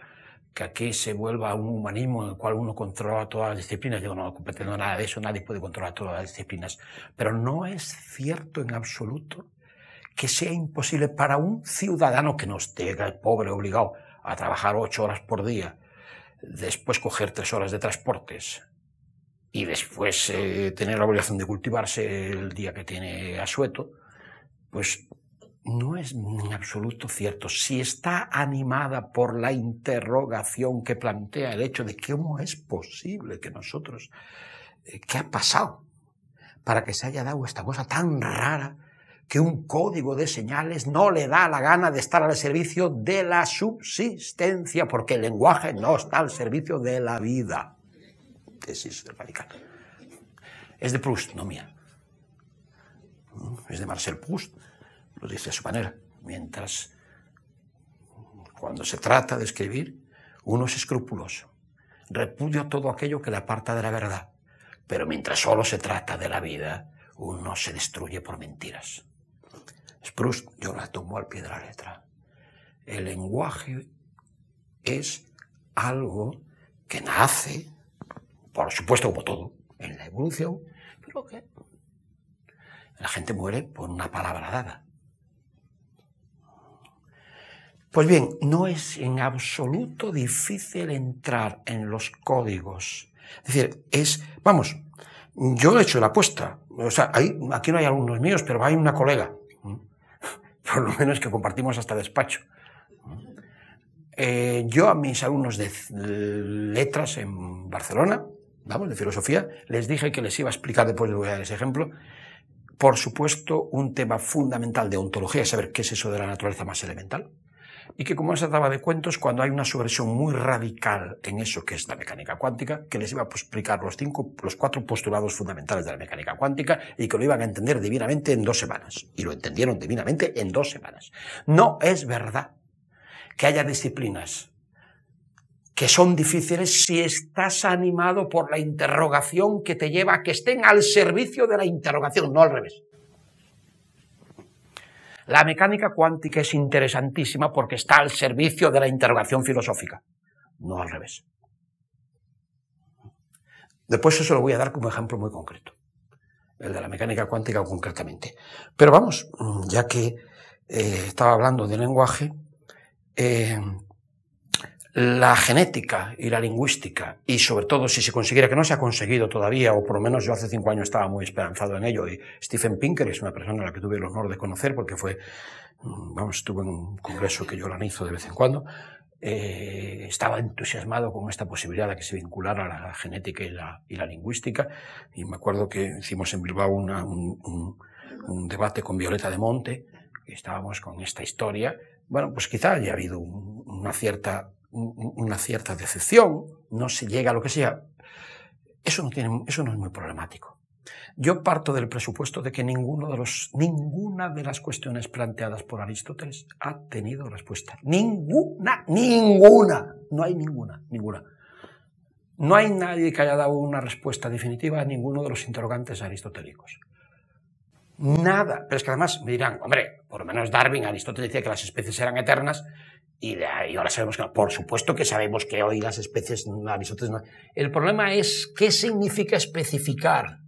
que aquí se vuelva un humanismo en el cual uno controla todas las disciplinas. Yo no pretendo nada de eso, nadie puede controlar todas las disciplinas. Pero no es cierto en absoluto que sea imposible para un ciudadano que no esté pobre obligado a trabajar ocho horas por día, después coger tres horas de transportes y después eh, tener la obligación de cultivarse el día que tiene asueto, pues no es en absoluto cierto. Si está animada por la interrogación que plantea el hecho de cómo es posible que nosotros, eh, ¿qué ha pasado para que se haya dado esta cosa tan rara que un código de señales no le da la gana de estar al servicio de la subsistencia, porque el lenguaje no está al servicio de la vida. Tesis Vaticano. Es de Proust, no mía. Es de Marcel Proust, lo dice a su manera. Mientras, cuando se trata de escribir, uno es escrupuloso. Repudia todo aquello que le aparta de la verdad. Pero mientras solo se trata de la vida, uno se destruye por mentiras. Proust, yo la tomo al pie de la letra. El lenguaje es algo que nace, por supuesto como todo, en la evolución, pero que la gente muere por una palabra dada. Pues bien, no es en absoluto difícil entrar en los códigos. Es decir, es, vamos, yo he hecho la apuesta. O sea, aquí no hay alumnos míos, pero hay una colega por lo menos que compartimos hasta despacho. Eh, yo a mis alumnos de letras en Barcelona, vamos, de filosofía, les dije que les iba a explicar, después de dar ese ejemplo, por supuesto, un tema fundamental de ontología, saber qué es eso de la naturaleza más elemental, y que como se trataba de cuentos, cuando hay una subversión muy radical en eso que es la mecánica cuántica, que les iba a explicar los, cinco, los cuatro postulados fundamentales de la mecánica cuántica y que lo iban a entender divinamente en dos semanas. Y lo entendieron divinamente en dos semanas. No es verdad que haya disciplinas que son difíciles si estás animado por la interrogación que te lleva a que estén al servicio de la interrogación, no al revés. La mecánica cuántica es interesantísima porque está al servicio de la interrogación filosófica, no al revés. Después eso lo voy a dar como ejemplo muy concreto, el de la mecánica cuántica concretamente. Pero vamos, ya que eh, estaba hablando de lenguaje, eh, la genética y la lingüística, y sobre todo si se consiguiera, que no se ha conseguido todavía, o por lo menos yo hace cinco años estaba muy esperanzado en ello, y Stephen Pinker es una persona a la que tuve el honor de conocer porque fue, mm, vamos, estuvo en un congreso que yo organizo de vez en cuando, eh, estaba entusiasmado con esta posibilidad de que se vinculara la genética y la, y la lingüística, y me acuerdo que hicimos en Bilbao un debate con Violeta de Monte, y estábamos con esta historia, bueno, pues quizá haya habido una cierta una cierta decepción, no se llega a lo que sea. eso no, tiene, eso no es muy problemático. Yo parto del presupuesto de que ninguna de las cuestiones planteadas por Aristóteles ha tenido respuesta. Ninguna, ninguna. No hay ninguna, ninguna. No hay nadie que haya dado una respuesta definitiva a ninguno de los interrogantes aristotélicos. Nada. Pero es que además me dirán, hombre, por lo menos Darwin, Aristóteles decía que las especies eran eternas y, ahora sabemos que. Por supuesto que sabemos que hoy las especies, no. El problema es qué significa especificar.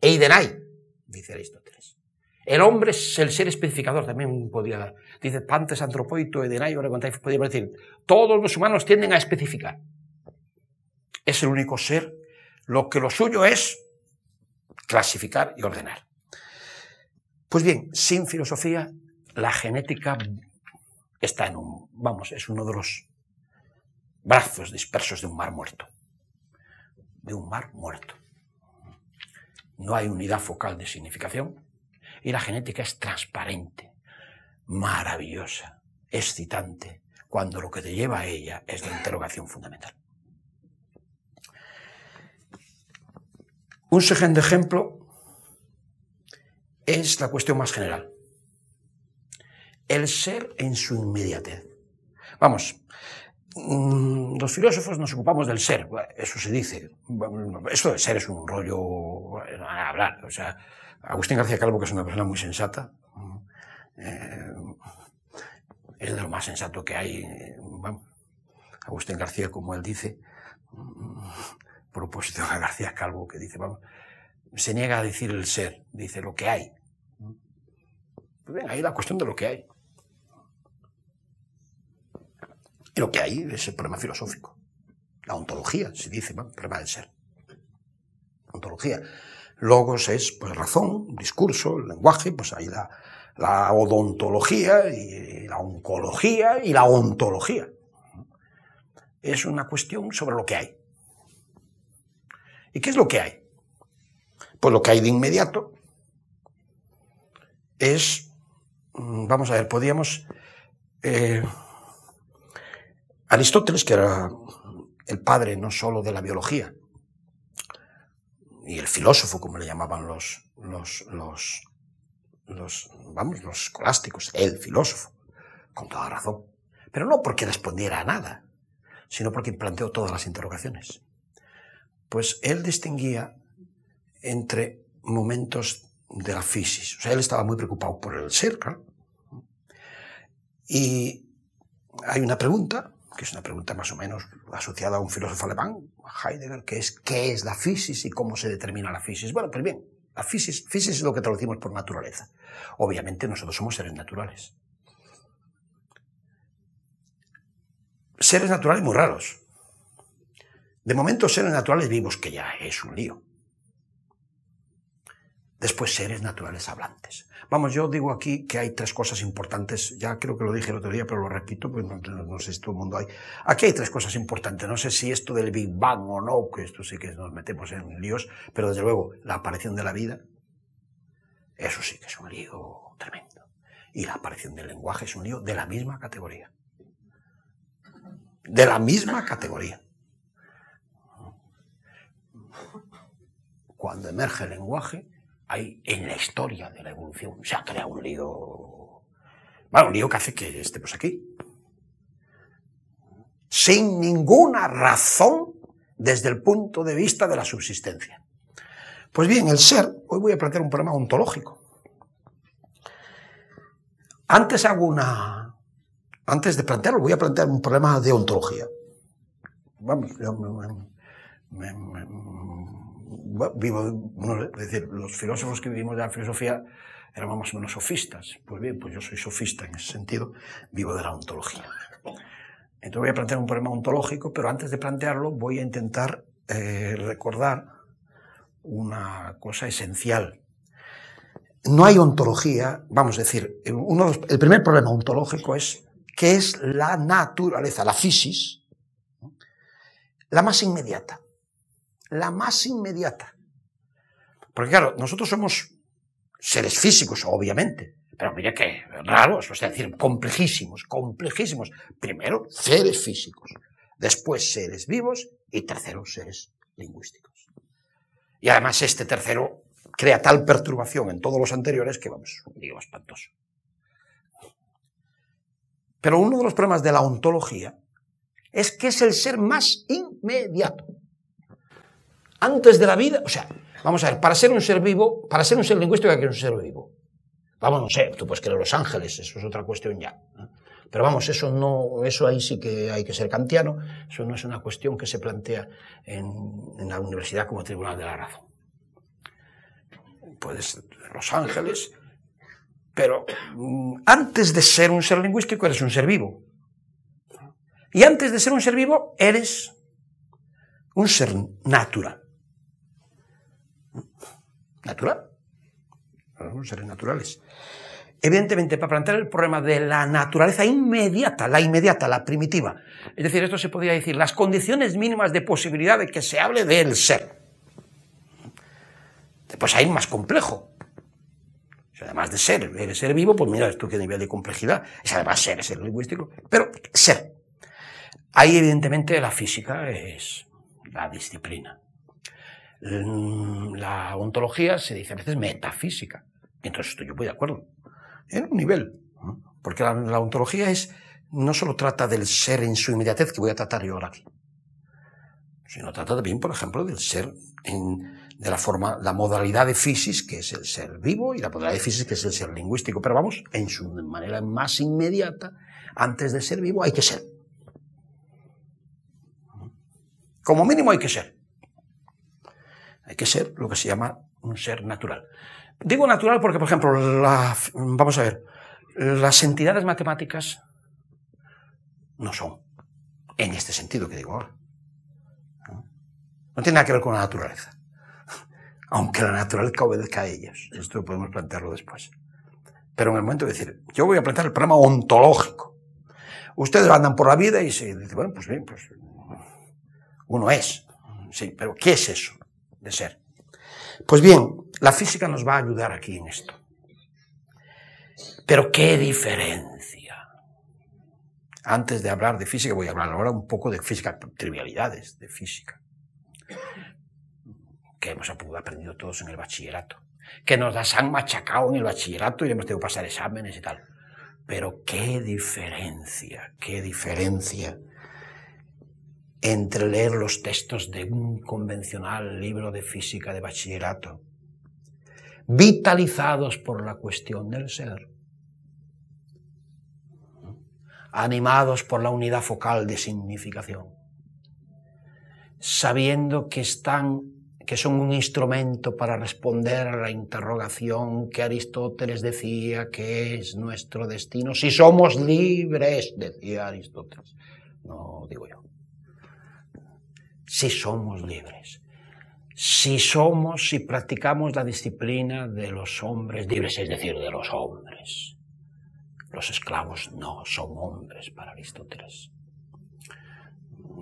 Eidenai, dice Aristóteles. El hombre es el ser especificador, también podría. Dice Pantes antropoito, Eidenai, podría decir, todos los humanos tienden a especificar. Es el único ser. Lo que lo suyo es clasificar y ordenar. Pues bien, sin filosofía, la genética está en un, vamos, es uno de los brazos dispersos de un mar muerto. De un mar muerto. No hay unidad focal de significación y la genética es transparente, maravillosa, excitante, cuando lo que te lleva a ella es la interrogación fundamental. Un segundo ejemplo es la cuestión más general. El ser en su inmediatez. Vamos, mm, los filósofos nos ocupamos del ser, eso se dice. Esto del ser es un rollo a hablar. O sea, Agustín García Calvo, que es una persona muy sensata, eh, es de lo más sensato que hay. Agustín García, como él dice, mm, propósito a García Calvo, que dice, vamos, se niega a decir el ser, dice lo que hay. Pues ahí la cuestión de lo que hay. Y lo que hay es el problema filosófico. La ontología, se dice, el problema del ser. Ontología. Logos es pues razón, discurso, lenguaje, pues ahí la, la odontología y la oncología y la ontología. Es una cuestión sobre lo que hay. ¿Y qué es lo que hay? Pues lo que hay de inmediato es, mm, vamos a ver, podíamos... Eh, Aristóteles, que era el padre no solo de la biología, y el filósofo, como le llamaban los, los, los, vamos, los escolásticos, el filósofo, con toda razón. Pero no porque respondiera a nada, sino porque planteó todas las interrogaciones. Pues él distinguía entre momentos de la fisis. O sea, él estaba muy preocupado por el ser. Y hay una pregunta, que es una pregunta más o menos asociada a un filósofo alemán, Heidegger, que es ¿qué es la fisis y cómo se determina la fisis? Bueno, pues bien, la fisis, fisis es lo que traducimos por naturaleza. Obviamente nosotros somos seres naturales. Seres naturales muy raros. De momento seres naturales vivos, que ya es un lío. Después, seres naturales hablantes. Vamos, yo digo aquí que hay tres cosas importantes. Ya creo que lo dije el otro día, pero lo repito, pues no, sé si todo el mundo hay. Aquí hay tres cosas importantes. No sé si esto del Big Bang o no, que esto sí que nos metemos en líos, pero desde luego, la aparición de la vida, eso sí que es un lío tremendo. Y la aparición del lenguaje es un lío de la misma categoría. De la misma categoría. Cuando emerge el lenguaje, hay en la historia de la evolución. Se ha creado un lío. Bueno, un lío que hace que estemos aquí. Sin ninguna razón desde el punto de vista de la subsistencia. Pues bien, el ser, hoy voy a plantear un problema ontológico. Antes hago una. Antes de plantearlo, voy a plantear un problema de ontología. Vamos, me, vivo, es decir, los filósofos que vivimos de la filosofía éramos más o menos sofistas. Pues bien, pues yo soy sofista en ese sentido, vivo de la ontología. Entonces voy a plantear un problema ontológico, pero antes de plantearlo voy a intentar eh, recordar una cosa esencial. No hay ontología, vamos a decir, uno el primer problema ontológico es qué es la naturaleza, la fisis, la más inmediata la más inmediata. Porque claro, nosotros somos seres físicos, obviamente, pero mira qué raro, es decir, complejísimos, complejísimos. Primero, seres físicos, después seres vivos y tercero, seres lingüísticos. Y además este tercero crea tal perturbación en todos los anteriores que, vamos, digo, espantoso. Pero uno de los problemas de la ontología es que es el ser más inmediato. Antes de la vida, o sea, vamos a ver, para ser un ser vivo, para ser un ser lingüístico hay que ser un ser vivo. Vamos, no sé, tú puedes creer los ángeles, eso es otra cuestión ya. Pero vamos, eso no, eso ahí sí que hay que ser kantiano, eso no es una cuestión que se plantea en, en la universidad como tribunal de la razón. Puedes los ángeles, pero mm, antes de ser un ser lingüístico eres un ser vivo. Y antes de ser un ser vivo eres un ser natural. Natural. Son seres naturales. Evidentemente, para plantear el problema de la naturaleza inmediata, la inmediata, la primitiva, es decir, esto se podría decir, las condiciones mínimas de posibilidad de que se hable del ser. Después hay más complejo. además de ser, eres ser vivo, pues mira esto qué nivel de complejidad. Es además ser, es ser lingüístico. Pero ser. Ahí evidentemente la física es la disciplina. La ontología se dice a veces metafísica. Entonces estoy yo muy de acuerdo en un nivel. Porque la, ontología es, no solo trata del ser en su inmediatez, que voy a tratar yo ahora aquí, sino trata también, por ejemplo, del ser en, de la forma, la modalidad de física, que es el ser vivo, y la modalidad de física, que es el ser lingüístico. Pero vamos, en su manera más inmediata, antes de ser vivo, hay que ser. Como mínimo hay que ser. Hay que ser lo que se llama un ser natural. Digo natural porque, por ejemplo, vamos a ver, las entidades matemáticas no son, en este sentido que digo ahora. ¿no? tiene nada que ver con la naturaleza. Aunque la naturaleza obedezca a ellas. Esto podemos plantearlo después. Pero en el momento de decir, yo voy a plantear el problema ontológico. Ustedes andan por la vida y se dicen, bueno, pues bien, pues uno es. Sí, pero ¿qué es eso de ser? Pues bien, la física nos va a ayudar aquí en esto. Pero qué diferencia. Antes de hablar de física, voy a hablar ahora un poco de física, trivialidades de física, que hemos aprendido todos en el bachillerato, que nos las han machacado en el bachillerato y hemos tenido que pasar exámenes y tal. Pero qué diferencia, qué diferencia entre leer los textos de un convencional libro de física de bachillerato, vitalizados por la cuestión del ser, animados por la unidad focal de significación, sabiendo que están que son un instrumento para responder a la interrogación que Aristóteles decía que es nuestro destino, si somos libres, decía Aristóteles, no digo yo si somos libres. Si somos, si practicamos la disciplina de los hombres libres, es decir, de los hombres. Los esclavos no son hombres para Aristóteles.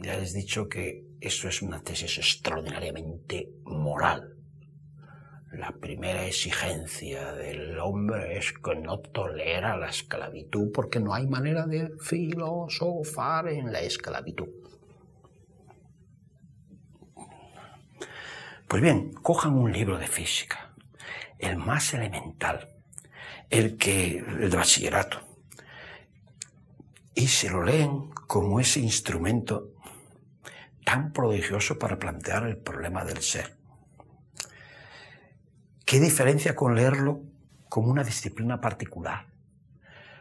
Ya les he dicho que eso es una tesis extraordinariamente moral. La primera exigencia del hombre es que no tolera la esclavitud porque no hay manera de filosofar en la esclavitud. Pues bien, cojan un libro de física, el más elemental, el que el de bachillerato, y se lo leen como ese instrumento tan prodigioso para plantear el problema del ser. ¿Qué diferencia con leerlo como una disciplina particular?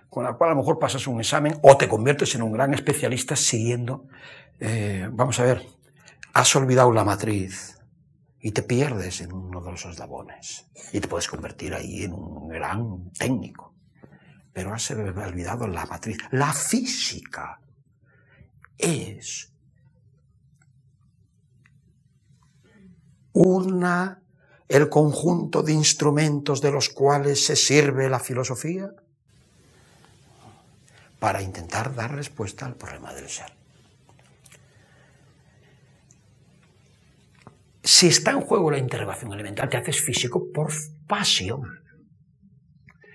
con la cual a lo mejor pasas un examen o te conviertes en un gran especialista siguiendo, eh, vamos a ver, has olvidado la matriz, y te pierdes en uno de los eslabones y te puedes convertir ahí en un gran técnico. Pero has olvidado la matriz. La física es una, el conjunto de instrumentos de los cuales se sirve la filosofía para intentar dar respuesta al problema del ser. Si está en juego la interrogación elemental, te haces físico por pasión.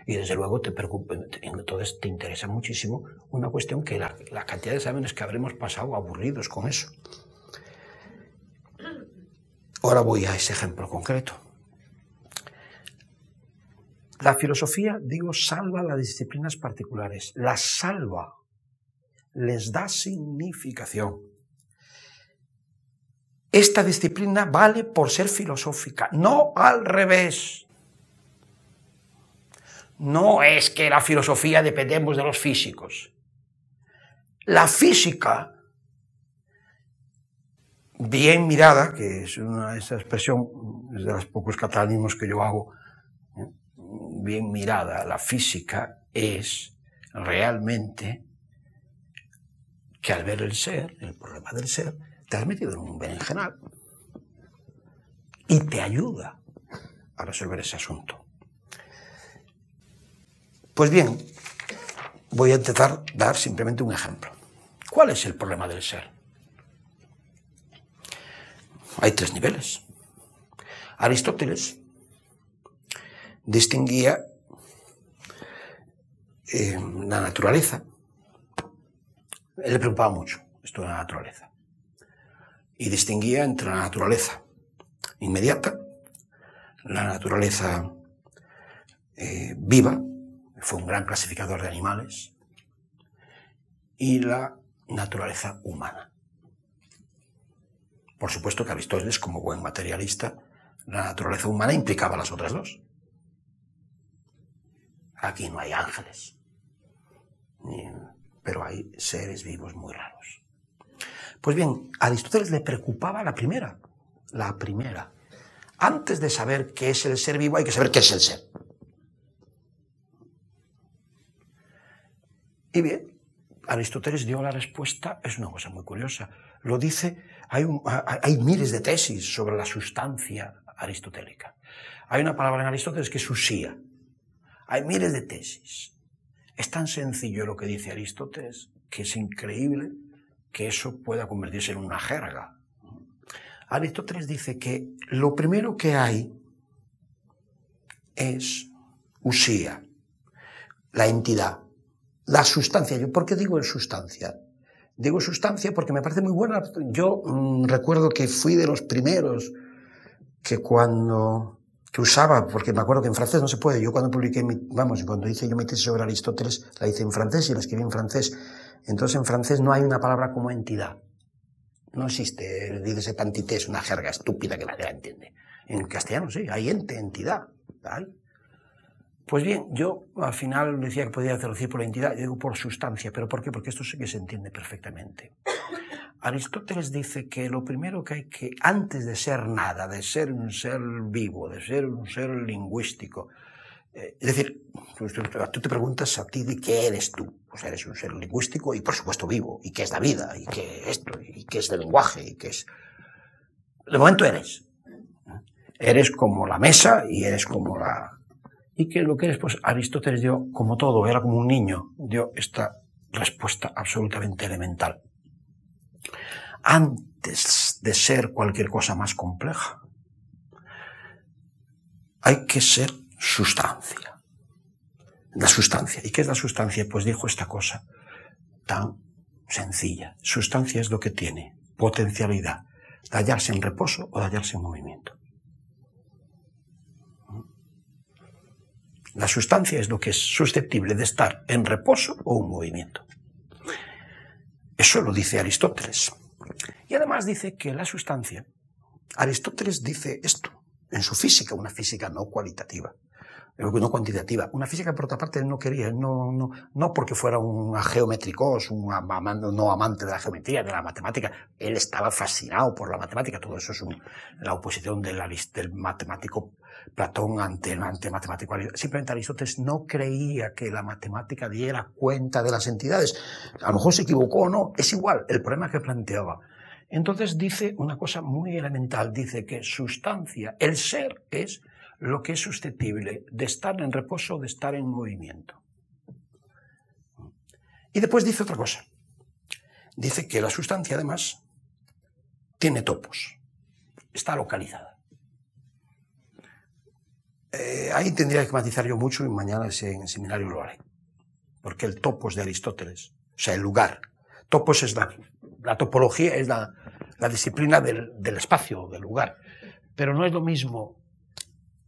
Y desde luego te preocupa, entonces te interesa muchísimo una cuestión que la, cantidad de exámenes que habremos pasado aburridos con eso. Ahora voy a ese ejemplo concreto. La filosofía, digo, salva las disciplinas particulares, las salva, les da significación. Esta disciplina vale por ser filosófica, no al revés. No es que la filosofía dependemos de los físicos. La física, bien mirada, que es una, esa expresión, es de los pocos catalanismos que yo hago, bien mirada, la física es realmente que al ver el ser, el problema del ser, te has metido en un berenjenal y te ayuda a resolver ese asunto. Pues bien, voy a intentar dar simplemente un ejemplo. ¿Cuál es el problema del ser? Hay tres niveles. Aristóteles distinguía eh, la naturaleza. Él le preocupaba mucho esto de la naturaleza. Y distinguía entre la naturaleza inmediata, la naturaleza eh, viva, fue un gran clasificador de animales, y la naturaleza humana. Por supuesto que Aristóteles, como buen materialista, la naturaleza humana implicaba las otras dos. Aquí no hay ángeles, pero hay seres vivos muy raros. Pues bien, a Aristóteles le preocupaba la primera, la primera. Antes de saber qué es el ser vivo hay que saber qué es el ser. Y bien, Aristóteles dio la respuesta, es una cosa muy curiosa. Lo dice, hay, hay miles de tesis sobre la sustancia aristotélica. Hay una palabra en Aristóteles que es usía. Hay miles de tesis. Es tan sencillo lo que dice Aristóteles que es increíble que eso pueda convertirse en una jerga. Aristóteles dice que lo primero que hay es usía, la entidad, la sustancia. ¿Yo por qué digo sustancia? Digo sustancia porque me parece muy buena. Yo mm, recuerdo que fui de los primeros que cuando que usaba, porque me acuerdo que en francés no se puede. Yo cuando publiqué, mi, vamos, cuando hice yo mi tesis sobre Aristóteles, la hice en francés y la escribí en francés. Entonces en francés no hay una palabra como entidad. No existe, dice entité, es una jerga estúpida que nadie la entiende. En castellano sí, hay ente, entidad. Pues bien, yo al final decía que podía traducir por entidad, yo digo por sustancia, pero ¿por qué? Porque esto sí que se entiende perfectamente. Aristóteles dice que lo primero que hay que, antes de ser nada, de ser un ser vivo, de ser un ser lingüístico, eh, es decir, pues tú te preguntas a ti de qué eres tú. Pues eres un ser lingüístico y por supuesto vivo, y qué es la vida, y qué esto, y qué es el lenguaje, y qué es... De momento eres. Eres como la mesa y eres como la, y que lo que después Aristóteles dio, como todo, era como un niño, dio esta respuesta absolutamente elemental. Antes de ser cualquier cosa más compleja, hay que ser sustancia. La sustancia. ¿Y qué es la sustancia? Pues dijo esta cosa tan sencilla. Sustancia es lo que tiene potencialidad de hallarse en reposo o de hallarse en movimiento. La sustancia es lo que es susceptible de estar en reposo o en movimiento. Eso lo dice Aristóteles. Y además dice que la sustancia, Aristóteles dice esto en su física, una física no cualitativa, no cuantitativa. Una física, por otra parte, no quería, no, no, no porque fuera un geométrico, un no amante de la geometría, de la matemática. Él estaba fascinado por la matemática. Todo eso es la oposición del, del matemático Platón ante el matemático. Simplemente Aristóteles no creía que la matemática diera cuenta de las entidades. A lo mejor se equivocó o no, es igual, el problema que planteaba. Entonces dice una cosa muy elemental, dice que sustancia, el ser es lo que es susceptible de estar en reposo de estar en movimiento. Y después dice otra cosa. Dice que la sustancia además tiene topos, está localizada. Eh, ahí tendría que matizar yo mucho y mañana en el seminario lo haré. Porque el topos de Aristóteles, o sea, el lugar. Topos es la, la topología, es la, disciplina del, espacio, del lugar. pero no es lo mismo.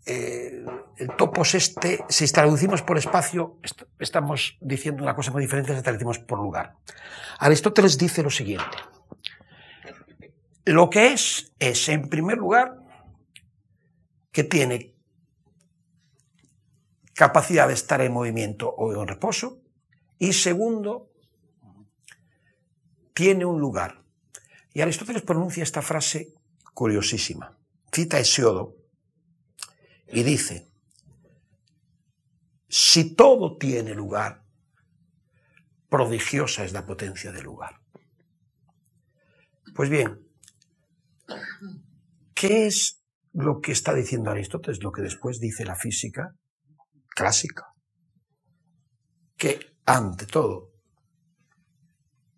El topos este, si traducimos por espacio, est estamos diciendo una cosa muy diferente si traducimos por lugar. Aristóteles dice lo siguiente. Lo que es, es, en primer lugar, que tiene capacidad de estar en movimiento o en reposo, y segundo, tiene un lugar. Y Aristóteles pronuncia esta frase curiosísima. Cita a Hesiodo y dice, si todo tiene lugar, prodigiosa es la potencia del lugar. Pues bien, ¿qué es lo que está diciendo Aristóteles? Lo que después dice la física clásica. Que ante todo,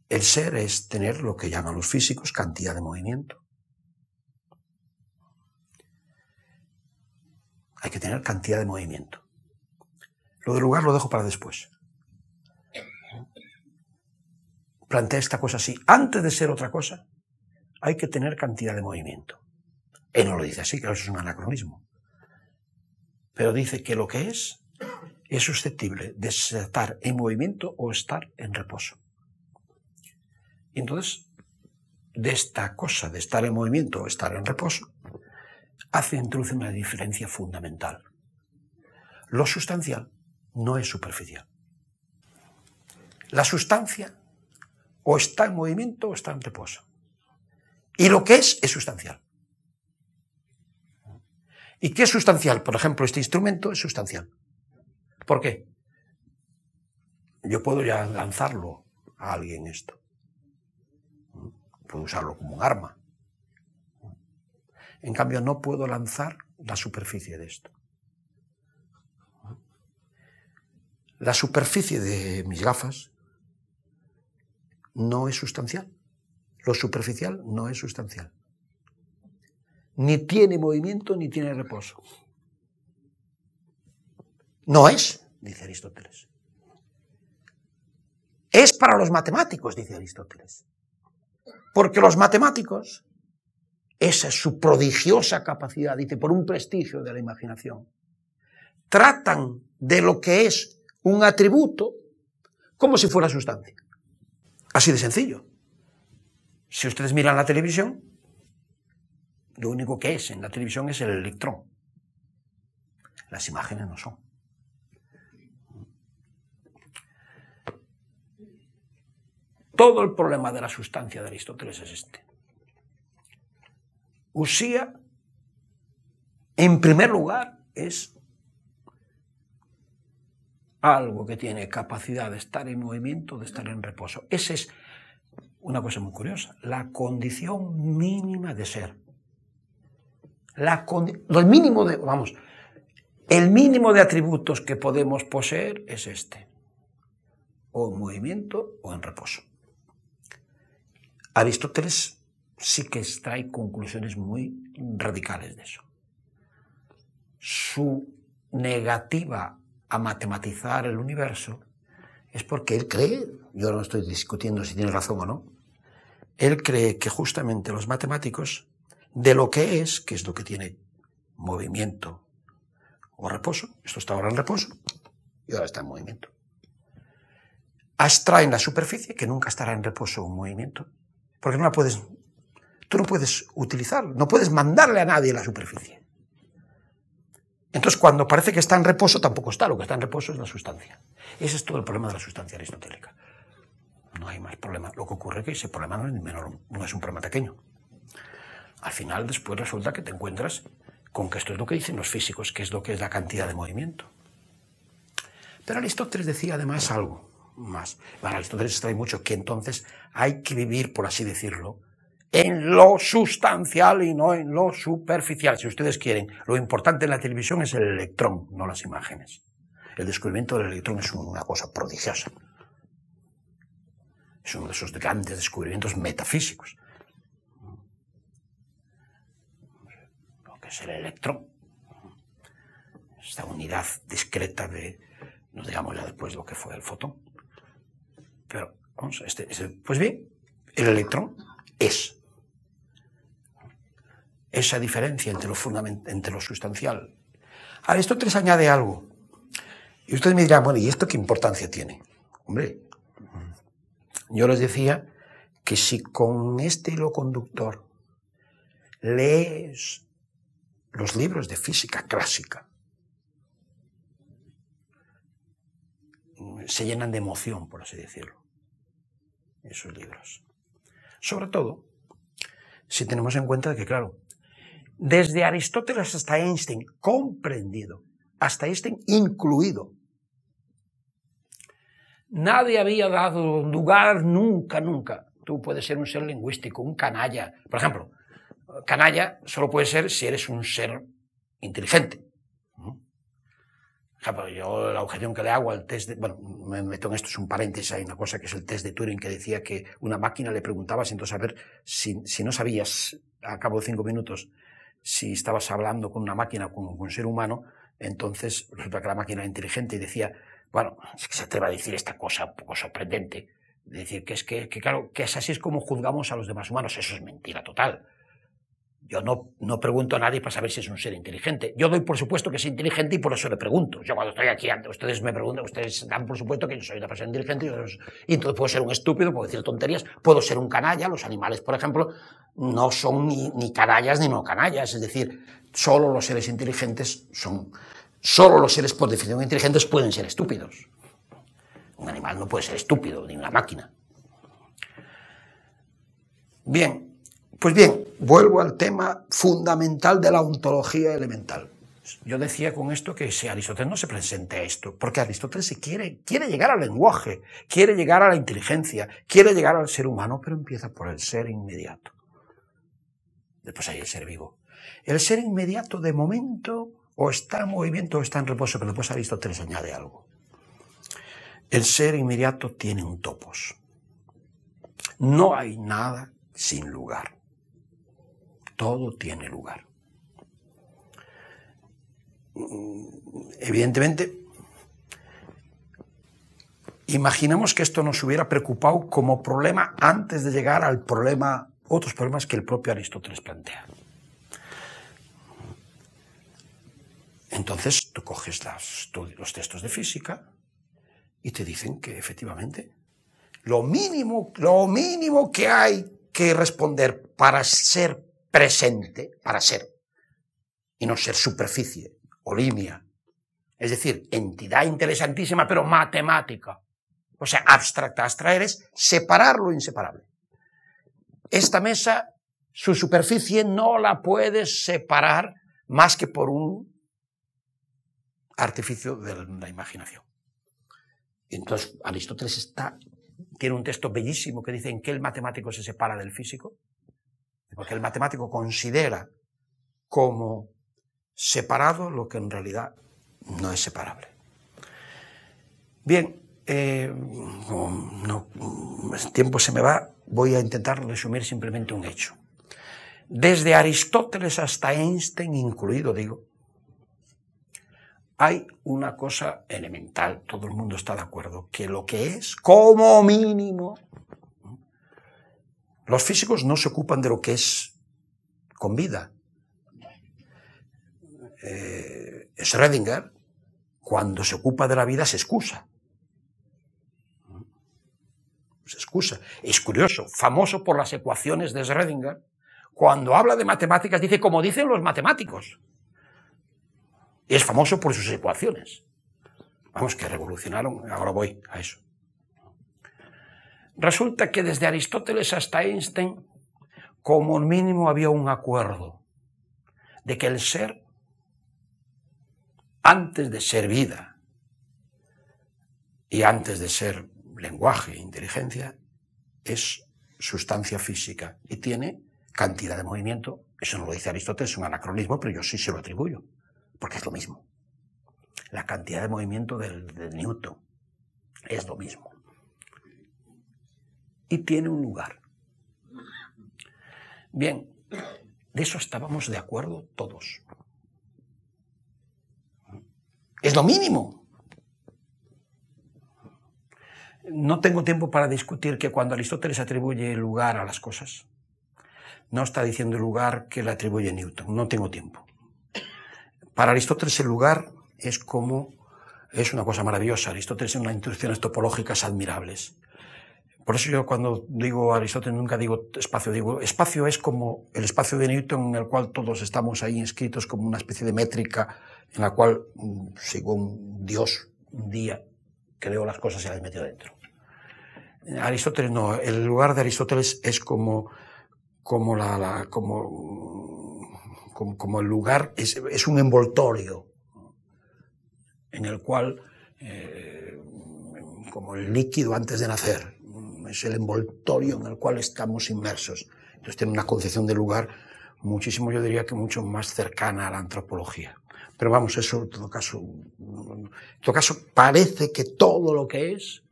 el ser es tener lo que llaman los físicos cantidad de movimiento. Hay que tener cantidad de movimiento. Lo del lugar lo dejo para después. Plantea esta cosa así. Antes de ser otra cosa, hay que tener cantidad de movimiento. Él no lo dice así, que eso es un anacronismo. Pero dice que lo que es es susceptible de estar en movimiento o estar en reposo. Y entonces, de esta cosa de estar en movimiento o estar en reposo, hace introduce una diferencia fundamental. Lo sustancial no es superficial. La sustancia o está en movimiento o está en reposo. Y lo que es es sustancial. ¿Y qué es sustancial? Por ejemplo, este instrumento es sustancial. ¿Por qué? Yo puedo ya lanzarlo a alguien esto. Puedo usarlo como un arma. En cambio, no puedo lanzar la superficie de esto. La superficie de mis gafas no es sustancial. Lo superficial no es sustancial. Ni tiene movimiento ni tiene reposo. No es, dice Aristóteles. Es para los matemáticos, dice Aristóteles. Porque los matemáticos, esa es su prodigiosa capacidad, dice, por un prestigio de la imaginación, tratan de lo que es un atributo como si fuera sustancia. Así de sencillo. Si ustedes miran la televisión, lo único que es en la televisión es el electrón. Las imágenes no son. Todo el problema de la sustancia de Aristóteles es este. Usía, en primer lugar, es algo que tiene capacidad de estar en movimiento, de estar en reposo. Esa es una cosa muy curiosa, la condición mínima de ser. La mínimo de, vamos, el mínimo de atributos que podemos poseer es este, o en movimiento o en reposo. Aristóteles sí que extrae conclusiones muy radicales de eso. Su negativa a matematizar el universo es porque él cree, yo no estoy discutiendo si tiene razón o no, él cree que justamente los matemáticos, de lo que es, que es lo que tiene movimiento o reposo, esto está ahora en reposo y ahora está en movimiento, abstraen la superficie, que nunca estará en reposo o en movimiento, porque no la puedes, tú no puedes utilizar, no puedes mandarle a nadie la superficie. Entonces, cuando parece que está en reposo, tampoco está. Lo que está en reposo es la sustancia. Ese es todo el problema de la sustancia aristotélica. No hay más problema. Lo que ocurre es que ese problema no es, menor, no es un problema pequeño. Al final, después resulta que te encuentras con que esto es lo que dicen los físicos, que es lo que es la cantidad de movimiento. Pero Aristóteles decía además algo más. Bueno, Aristóteles trae mucho que entonces hay que vivir, por así decirlo, en lo sustancial y no en lo superficial. Si ustedes quieren, lo importante en la televisión es el electrón, no las imágenes. El descubrimiento del electrón es una cosa prodigiosa. Es uno de esos grandes descubrimientos metafísicos. Lo que es el electrón. Esta unidad discreta de, no digamos ya después lo que fue el fotón. Pero, vamos, este, este, pues bien, el electrón es. Esa diferencia entre lo, entre lo sustancial. Aristóteles añade algo. Y ustedes me dirán, bueno, ¿y esto qué importancia tiene? Hombre, yo les decía que si con este hilo conductor lees los libros de física clásica, se llenan de emoción, por así decirlo, esos libros. Sobre todo, si tenemos en cuenta que, claro, desde Aristóteles hasta Einstein, comprendido, hasta Einstein incluido, nadie había dado lugar nunca, nunca. Tú puedes ser un ser lingüístico, un canalla. Por ejemplo, canalla solo puede ser si eres un ser inteligente. yo la objeción que le hago al test de, bueno, me meto en esto, es un paréntesis, hay una cosa que es el test de Turing que decía que una máquina le preguntaba, a ver, si, si no sabías a cabo de cinco minutos si estabas hablando con una máquina o con un ser humano, entonces resulta que la máquina era inteligente y decía, bueno, es que se atreve a decir esta cosa un poco sorprendente, decir que es que, claro, que así es como juzgamos a los demás humanos, eso es mentira total. Yo no, no pregunto a nadie para saber si es un ser inteligente. Yo doy por supuesto que es inteligente y por eso le pregunto. Yo cuando estoy aquí ustedes me preguntan, ustedes dan por supuesto que yo soy una persona inteligente y, entonces puedo ser un estúpido, puedo decir tonterías, puedo ser un canalla. Los animales, por ejemplo, no son ni, ni canallas ni no canallas. Es decir, solo los seres inteligentes son, solo los seres por definición inteligentes pueden ser estúpidos. Un animal no puede ser estúpido, ni una máquina. Bien, pues bien, vuelvo al tema fundamental de la ontología elemental. Yo decía con esto que si Aristóteles no se presente a esto, porque Aristóteles quiere, quiere llegar al lenguaje, quiere llegar a la inteligencia, quiere llegar al ser humano, pero empieza por el ser inmediato. Después hay el ser vivo. El ser inmediato de momento o está en movimiento o está en reposo, pero después Aristóteles añade algo. El ser inmediato tiene un topos. No hay nada sin lugar todo tiene lugar. Evidentemente, imaginamos que esto nos hubiera preocupado como problema antes de llegar al problema, otros problemas que el propio Aristóteles plantea. Entonces tú coges los textos de física y te dicen que efectivamente lo mínimo, lo mínimo que hay que responder para ser presente para ser y no ser superficie o línea. Es decir, entidad interesantísima, pero matemática. O sea, abstracta. Abstraer es separar lo inseparable. Esta mesa, su superficie no la puedes separar más que por un artificio de la imaginación. Entonces, Aristóteles está, tiene un texto bellísimo que dice en qué el matemático se separa del físico porque el matemático considera como separado lo que en realidad no es separable. Bien, eh, no, el tiempo se me va, voy a intentar resumir simplemente un hecho. Desde Aristóteles hasta Einstein incluido, digo, hay una cosa elemental, todo el mundo está de acuerdo, que lo que es, como mínimo, los físicos no se ocupan de lo que es con vida. Eh, Schrödinger, cuando se ocupa de la vida, se excusa. Se excusa. Es curioso, famoso por las ecuaciones de Schrödinger, cuando habla de matemáticas dice como dicen los matemáticos. Es famoso por sus ecuaciones. Vamos, que revolucionaron, ahora voy a eso. Resulta que desde Aristóteles hasta Einstein, como mínimo había un acuerdo de que el ser, antes de ser vida y antes de ser lenguaje e inteligencia, es sustancia física y tiene cantidad de movimiento. Eso no lo dice Aristóteles, es un anacronismo, pero yo sí se lo atribuyo, porque es lo mismo. La cantidad de movimiento del, de Newton es lo mismo y tiene un lugar. Bien, de eso estábamos de acuerdo todos. Es lo mínimo. No tengo tiempo para discutir que cuando Aristóteles atribuye lugar a las cosas, no está diciendo el lugar que le atribuye Newton. No tengo tiempo. Para Aristóteles el lugar es como, es una cosa maravillosa. Aristóteles tiene unas intuiciones topológicas admirables. Por eso yo cuando digo Aristóteles nunca digo espacio, digo espacio es como el espacio de Newton en el cual todos estamos ahí inscritos como una especie de métrica en la cual, mm, según Dios un día creó las cosas y las metió dentro. Aristóteles no, el lugar de Aristóteles es como, como, como, el lugar, es, es, un envoltorio en el cual, eh, como el líquido antes de nacer, es el envoltorio en el cual estamos inmersos. Entonces tiene una concepción de lugar muchísimo, yo diría que mucho más cercana a la antropología. Pero vamos, eso en todo caso, en todo caso parece que todo lo que es,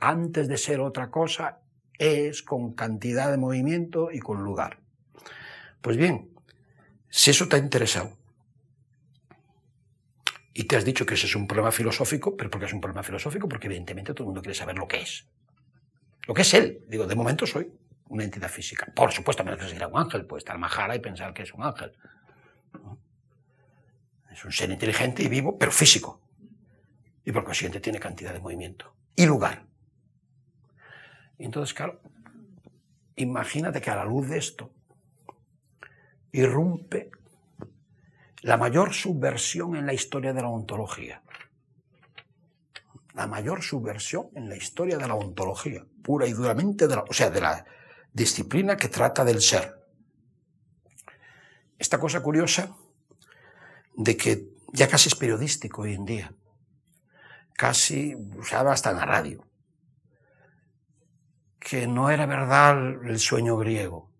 antes de ser otra cosa, es con cantidad de movimiento y con lugar. Pues bien, si eso te ha interesado, y te has dicho que ese es un problema filosófico, pero ¿por qué es un problema filosófico? Porque evidentemente todo el mundo quiere saber lo que es. Lo que es él. Digo, de momento soy una entidad física. Por supuesto, menos que un ángel, puede estar majara y pensar que es un ángel. Es un ser inteligente y vivo, pero físico. Y por consiguiente tiene cantidad de movimiento y lugar. Y entonces, claro, imagínate que a la luz de esto irrumpe la mayor subversión en la historia de la ontología la mayor subversión en la historia de la ontología, pura y duramente, de la, o sea, de la disciplina que trata del ser. Esta cosa curiosa de que ya casi es periodístico hoy en día, casi usaba hasta en la radio, que no era verdad el sueño griego.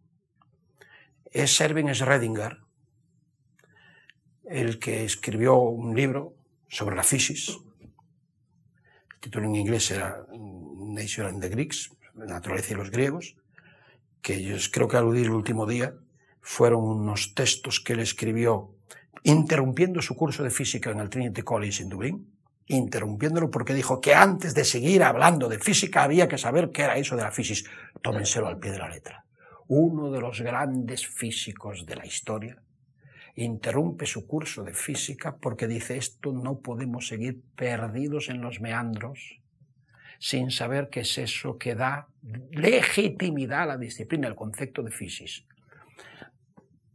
Es Erwin Schrödinger el que escribió un libro sobre la fisis, título en inglés era Nature and the Greeks, naturaleza y los griegos, que yo creo que aludí el último día, fueron unos textos que él escribió interrumpiendo su curso de física en el Trinity College en Dublín, interrumpiéndolo porque dijo que antes de seguir hablando de física había que saber qué era eso de la física. Tómenselo al pie de la letra. Uno de los grandes físicos de la historia interrumpe su curso de física porque dice esto no podemos seguir perdidos en los meandros sin saber qué es eso que da legitimidad a la disciplina, el concepto de física.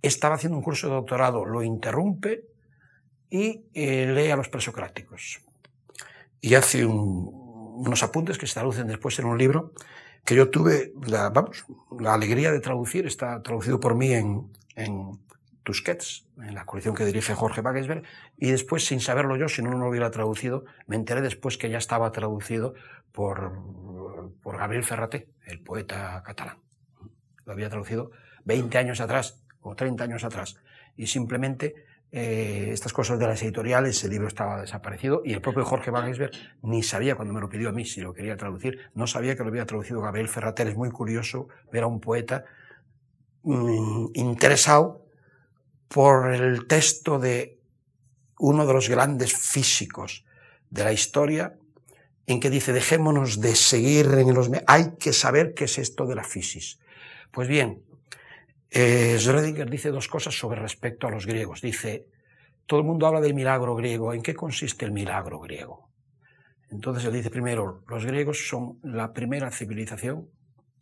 Estaba haciendo un curso de doctorado, lo interrumpe y eh, lee a los presocráticos. Y hace unos apuntes que se traducen después en un libro que yo tuve la, alegría de traducir, está traducido por mí en Tusquets, en la colección que dirige Jorge Wagensberg, y después, sin saberlo yo, si no lo hubiera traducido, me enteré después que ya estaba traducido por, por Gabriel Ferraté, el poeta catalán. Lo había traducido 20 años atrás o 30 años atrás. Y simplemente eh, estas cosas de las editoriales, el libro estaba desaparecido y el propio Jorge Wagensberg ni sabía cuando me lo pidió a mí si lo quería traducir, no sabía que lo había traducido Gabriel Ferrater. Es muy curioso ver a un poeta mm, interesado por el texto de uno de los grandes físicos de la historia, en que dice, dejémonos de seguir en los... Hay que saber qué es esto de la fisis. Pues bien, eh, Schrödinger dice dos cosas sobre respecto a los griegos. Dice, todo el mundo habla del milagro griego. ¿En qué consiste el milagro griego? Entonces él dice primero, los griegos son la primera civilización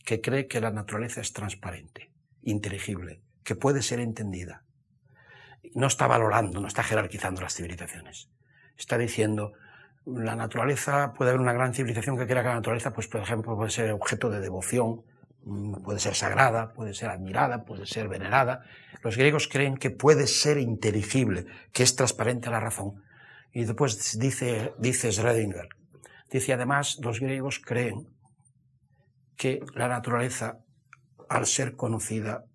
que cree que la naturaleza es transparente, inteligible, que puede ser entendida no está valorando, no está jerarquizando las civilizaciones. Está diciendo, la naturaleza, puede haber una gran civilización que crea que la naturaleza, pues por ejemplo, puede ser objeto de devoción, mm, puede ser sagrada, puede ser admirada, puede ser venerada. Los griegos creen que puede ser inteligible, que es transparente a la razón. Y después dice, dice Schrödinger, dice además, los griegos creen que la naturaleza, al ser conocida,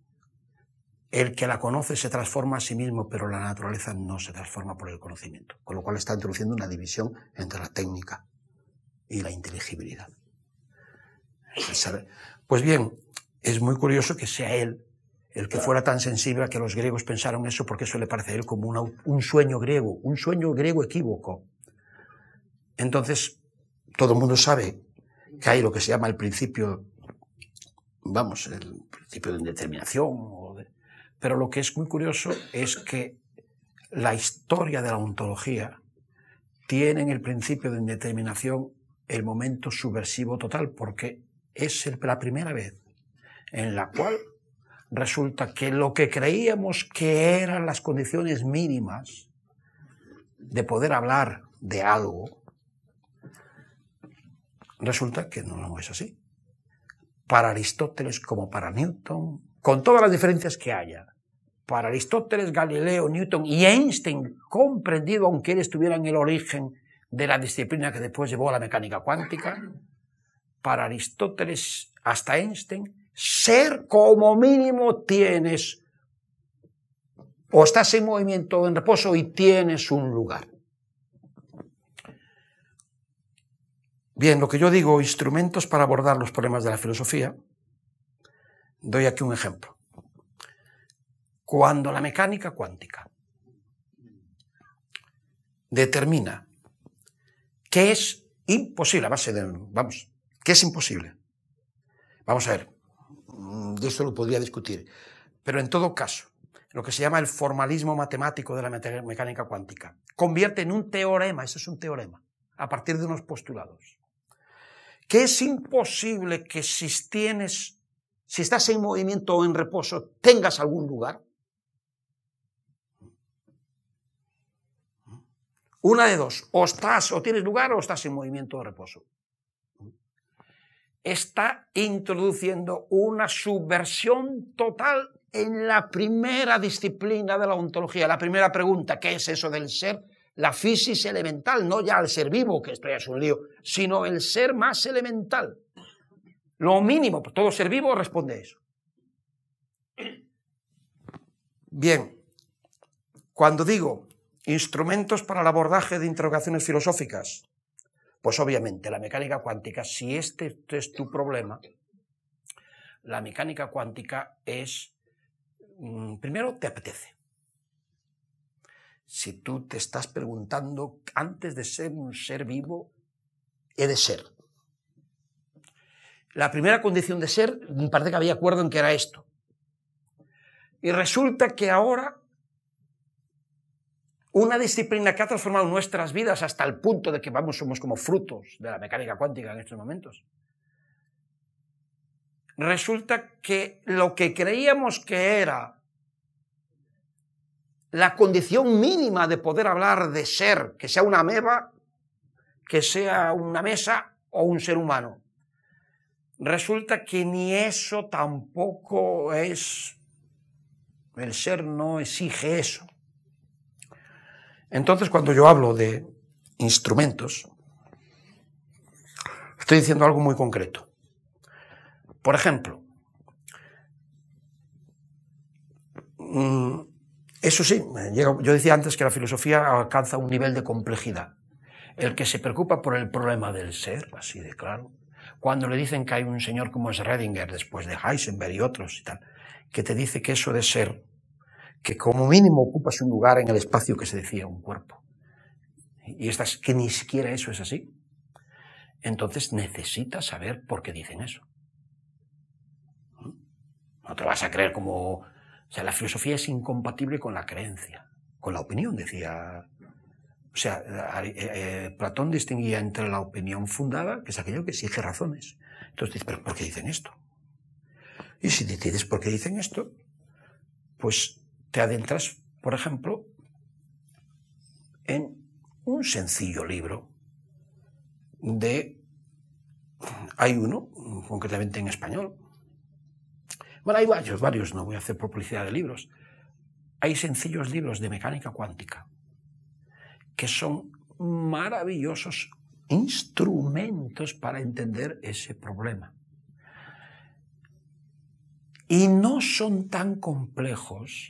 el que la conoce se transforma a sí mismo, pero la naturaleza no se transforma por el conocimiento, con lo cual está introduciendo una división entre la técnica y la inteligibilidad. Pues bien, es muy curioso que sea él el que fuera tan sensible a que los griegos pensaron eso, porque eso le parece a él como un sueño griego, un sueño griego equívoco. Entonces, todo el mundo sabe que hay lo que se llama el principio vamos, el principio de indeterminación. Pero lo que es muy curioso es que la historia de la ontología tiene en el principio de indeterminación el momento subversivo total, porque es la primera vez en la cual resulta que lo que creíamos que eran las condiciones mínimas de poder hablar de algo, resulta que no es así. Para Aristóteles como para Newton, con todas las diferencias que haya, para Aristóteles, Galileo, Newton y Einstein, comprendido aunque él estuviera en el origen de la disciplina que después llevó a la mecánica cuántica, para Aristóteles hasta Einstein, ser como mínimo tienes o estás en movimiento o en reposo y tienes un lugar. Bien, lo que yo digo, instrumentos para abordar los problemas de la filosofía, doy aquí un ejemplo. Cuando la mecánica cuántica determina que es imposible, a base de, vamos, que es imposible. Vamos a ver, mm, de esto lo podría discutir, pero en todo caso, lo que se llama el formalismo matemático de la mecánica cuántica convierte en un teorema, eso es un teorema, a partir de unos postulados que es imposible que si tienes, si estás en movimiento o en reposo, tengas algún lugar. Una de dos, o estás o tienes lugar o estás en movimiento o reposo. Está introduciendo una subversión total en la primera disciplina de la ontología, la primera pregunta, ¿qué es eso del ser? la física elemental, no ya el ser vivo, que esto ya es un lío, sino el ser más elemental. Lo mínimo, todo ser vivo responde a eso. Bien, cuando digo instrumentos para el abordaje de interrogaciones filosóficas, pues obviamente la mecánica cuántica, si este es tu problema, la mecánica cuántica es, mm, primero, te apetece si tú te estás preguntando, antes de ser un ser vivo, he de ser. La primera condición de ser, parece que había acuerdo en que era esto. Y resulta que ahora una disciplina que ha transformado nuestras vidas hasta el punto de que vamos, somos como frutos de la mecánica cuántica en estos momentos. Resulta que lo que creíamos que era la condición mínima de poder hablar de ser, que sea una ameba, que sea una mesa o un ser humano. Resulta que ni eso tampoco es, el ser no exige eso. Entonces cuando yo hablo de instrumentos, estoy diciendo algo muy concreto. Por ejemplo, mm, eso sí, yo decía antes que la filosofía alcanza un nivel de complejidad. El que se preocupa por el problema del ser, así de claro, cuando le dicen que hay un señor como Schrödinger, después de Heisenberg y otros y tal, que te dice que eso de ser, que como mínimo ocupas un lugar en el espacio que se decía un cuerpo, y estás, que ni siquiera eso es así, entonces necesitas saber por qué dicen eso. No te vas a creer como o sea, la filosofía es incompatible con la creencia, con la opinión, decía. O sea, eh, eh, Platón distinguía entre la opinión fundada, que es aquello que exige razones. Entonces dices, ¿pero por qué dicen esto? Y si decides por qué dicen esto, pues te adentras, por ejemplo, en un sencillo libro de... Hay uno, concretamente en español, bueno, hay varios, varios, no voy a hacer publicidad de libros. Hay sencillos libros de mecánica cuántica que son maravillosos instrumentos para entender ese problema. Y no son tan complejos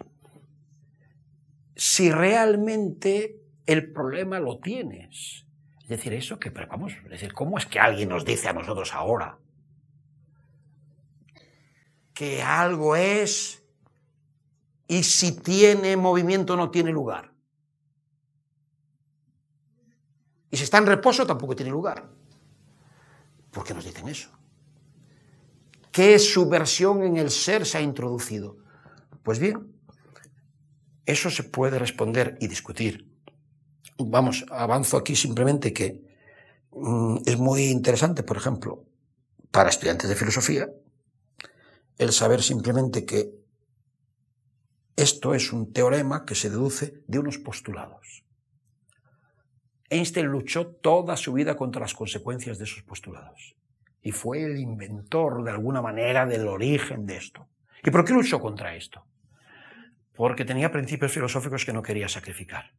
si realmente el problema lo tienes. Es decir, eso que, vamos, es decir, ¿cómo es que alguien nos dice a nosotros ahora que algo es y si tiene movimiento no tiene lugar. Y si está en reposo tampoco tiene lugar. ¿Por qué nos dicen eso? ¿Qué subversión en el ser se ha introducido? Pues bien, eso se puede responder y discutir. Vamos, avanzo aquí simplemente que mm, es muy interesante, por ejemplo, para estudiantes de filosofía, el saber simplemente que esto es un teorema que se deduce de unos postulados. Einstein luchó toda su vida contra las consecuencias de esos postulados y fue el inventor de alguna manera del origen de esto. ¿Y por qué luchó contra esto? Porque tenía principios filosóficos que no quería sacrificar.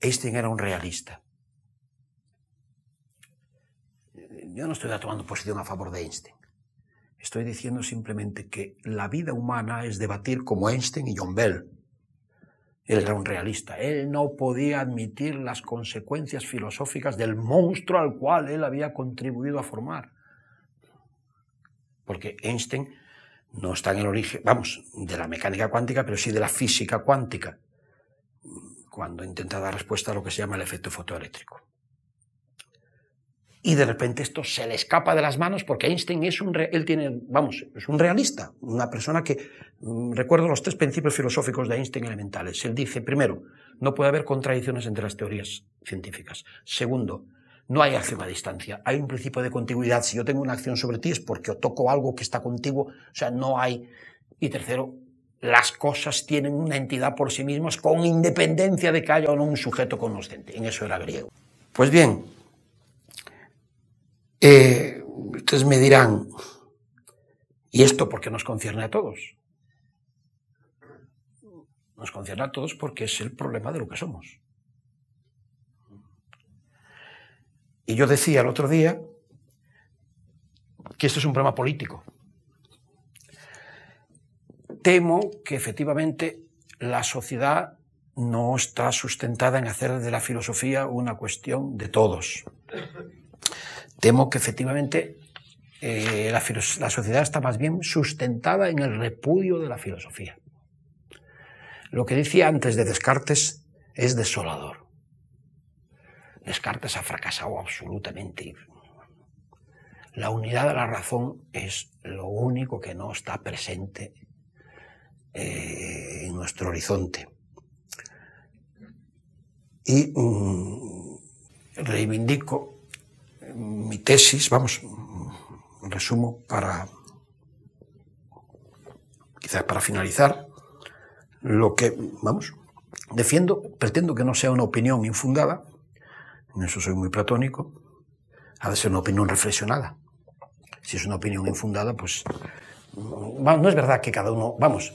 Einstein era un realista. Yo no estoy tomando posición a favor de Einstein. Estoy diciendo simplemente que la vida humana es debatir como Einstein y John Bell. Él era un realista. Él no podía admitir las consecuencias filosóficas del monstruo al cual él había contribuido a formar. Porque Einstein no está en el origen, vamos, de la mecánica cuántica, pero sí de la física cuántica, cuando intenta dar respuesta a lo que se llama el efecto fotoeléctrico y de repente esto se le escapa de las manos porque Einstein es un, él tiene, vamos, es un realista, una persona que, mm, recuerdo los tres principios filosóficos de Einstein elementales. Él dice, primero, no puede haber contradicciones entre las teorías científicas. Segundo, no hay acción a distancia, hay un principio de contigüidad. Si yo tengo una acción sobre ti es porque toco algo que está contigo, o sea, no hay. Y tercero, las cosas tienen una entidad por sí mismas con independencia de que haya o no un sujeto conocente. En eso era griego. Pues bien, eh, ustedes me dirán, ¿y esto por qué nos concierne a todos? Nos concierne a todos porque es el problema de lo que somos. Y yo decía el otro día que esto es un problema político. Temo que efectivamente la sociedad no está sustentada en hacer de la filosofía una cuestión de todos temo que efectivamente eh, la, sociedad está más bien sustentada en el repudio de la filosofía. Lo que decía antes de Descartes es desolador. Descartes ha fracasado absolutamente. La unidad de la razón es lo único que no está presente eh, en nuestro horizonte. Y mm, reivindico mi tesis, vamos, resumo para, quizás para finalizar, lo que, vamos, defiendo, pretendo que no sea una opinión infundada, en eso soy muy platónico, ha de ser una opinión reflexionada. Si es una opinión infundada, pues no es verdad que cada uno, vamos,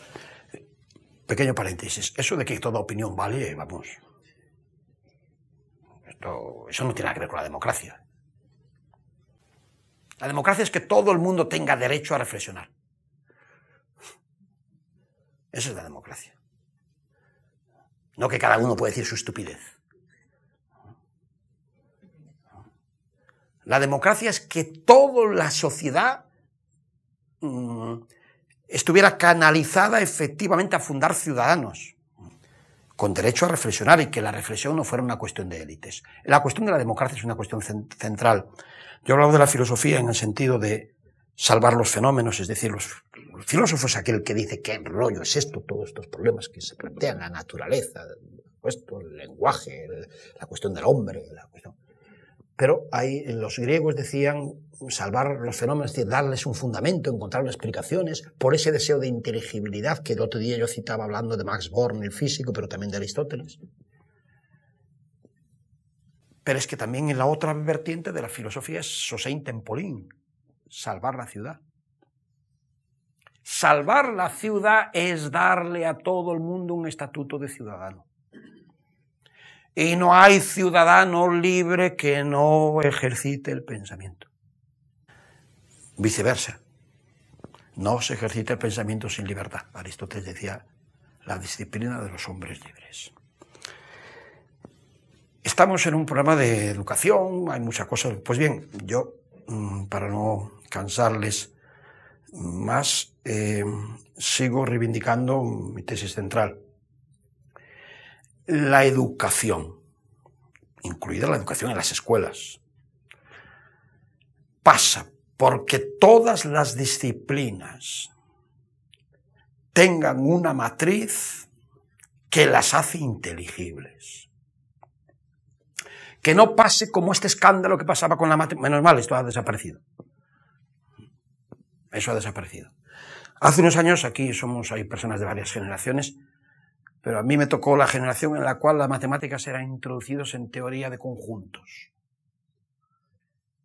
pequeño paréntesis, eso de que toda opinión vale, vamos, esto, eso no tiene nada que ver con la democracia. La democracia es que todo el mundo tenga derecho a reflexionar. Esa es la democracia. No que cada uno puede decir su estupidez. La democracia es que toda la sociedad mm, estuviera canalizada efectivamente a fundar ciudadanos con derecho a reflexionar y que la reflexión no fuera una cuestión de élites. La cuestión de la democracia es una cuestión central yo he hablado de la filosofía en el sentido de salvar los fenómenos, es decir, los, filósofos aquel que dice qué rollo es esto, todos estos problemas que se plantean, la naturaleza, el lenguaje, la cuestión del hombre. Pero hay, los griegos decían salvar los fenómenos, es decir, darles un fundamento, encontrar explicaciones, por ese deseo de inteligibilidad que el otro día yo citaba hablando de Max Born, el físico, pero también de Aristóteles. Pero es que también en la otra vertiente de la filosofía es Sosein Tempolín, salvar la ciudad. Salvar la ciudad es darle a todo el mundo un estatuto de ciudadano. Y no hay ciudadano libre que no ejercite el pensamiento. Viceversa. No se ejercita el pensamiento sin libertad. Aristóteles decía la disciplina de los hombres libres. Estamos en un programa de educación, hay muchas cosas. Pues bien, yo, mm, para no cansarles más, eh, sigo reivindicando mi tesis central. La educación, incluida la educación en las escuelas, pasa porque todas las disciplinas tengan una matriz que las hace inteligibles. Que no pase como este escándalo que pasaba con la matemática. Menos mal, esto ha desaparecido. Eso ha desaparecido. Hace unos años, aquí somos, hay personas de varias generaciones, pero a mí me tocó la generación en la cual las matemáticas eran introducidos en teoría de conjuntos.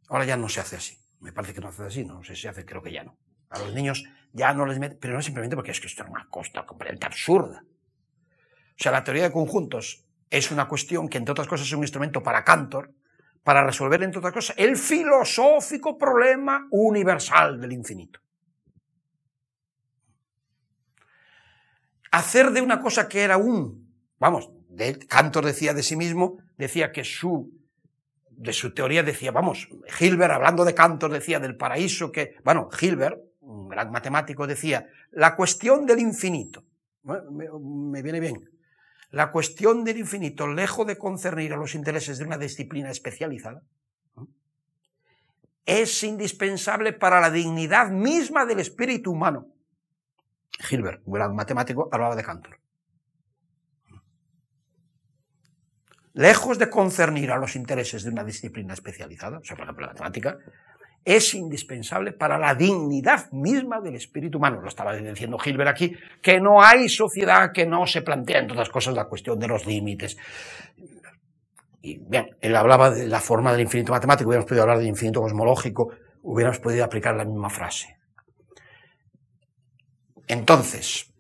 Ahora ya no se hace así. Me parece que no se hace así, no sé si se hace, creo que ya no. A los niños ya no les meten, pero no simplemente porque es que esto es una cosa completamente absurda. O sea, la teoría de conjuntos es una cuestión que, entre otras cosas, es un instrumento para Cantor, para resolver, entre otras cosas, el filosófico problema universal del infinito. Hacer de una cosa que era un, vamos, Cantor decía de sí mismo, decía que su, de su teoría decía, vamos, Hilbert, hablando de Cantor, decía del paraíso que, bueno, Hilbert, un gran matemático, decía, la cuestión del infinito, me viene bien, la cuestión del infinito, lejos de concernir a los intereses de una disciplina especializada, es indispensable para la dignidad misma del espíritu humano. Hilbert, un gran matemático, hablaba de Cantor. Lejos de concernir a los intereses de una disciplina especializada, o sea, por ejemplo, la matemática, es indispensable para la dignidad misma del espíritu humano. Lo estaba diciendo Gilbert aquí, que no hay sociedad que no se plantea, en todas cosas, la cuestión de los límites. Y bien, él hablaba de la forma del infinito matemático, hubiéramos podido hablar del infinito cosmológico, hubiéramos podido aplicar la misma frase. Entonces,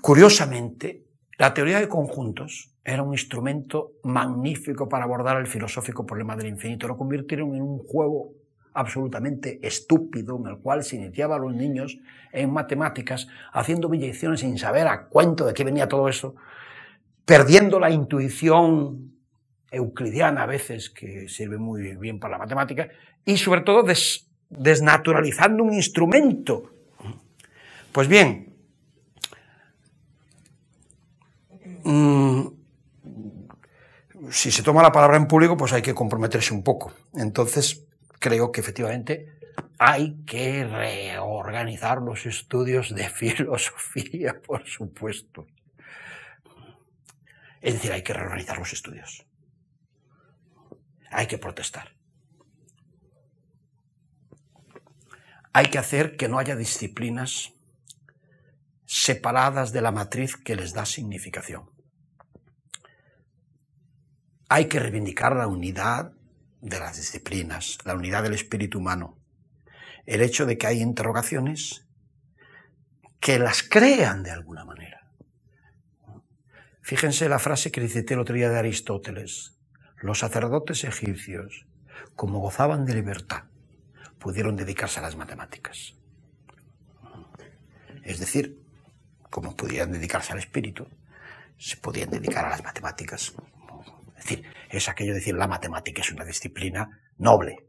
curiosamente, la teoría de conjuntos era un instrumento magnífico para abordar el filosófico problema del infinito. Lo convirtieron en un juego absolutamente estúpido en el cual se iniciaba los niños en matemáticas haciendo billeciones sin saber a cuento de qué venía todo eso, perdiendo la intuición euclidiana a veces, que sirve muy bien para la matemática, y sobre todo desnaturalizando un instrumento. Pues bien, mm, si se toma la palabra en público, pues hay que comprometerse un poco. Entonces, creo que efectivamente hay que reorganizar los estudios de filosofía, por supuesto. Es decir, hay que reorganizar los estudios. Hay que protestar. Hay que hacer que no haya disciplinas separadas de la matriz que les da significación. Hay que reivindicar la unidad de las disciplinas, la unidad del espíritu humano. El hecho de que hay interrogaciones que las crean de alguna manera. Fíjense la frase que dice el otro día de Aristóteles. Los sacerdotes egipcios, como gozaban de libertad, pudieron dedicarse a las matemáticas. Es decir, como pudieran dedicarse al espíritu, se podían dedicar a las matemáticas es decir, es aquello de decir la matemática es una disciplina noble.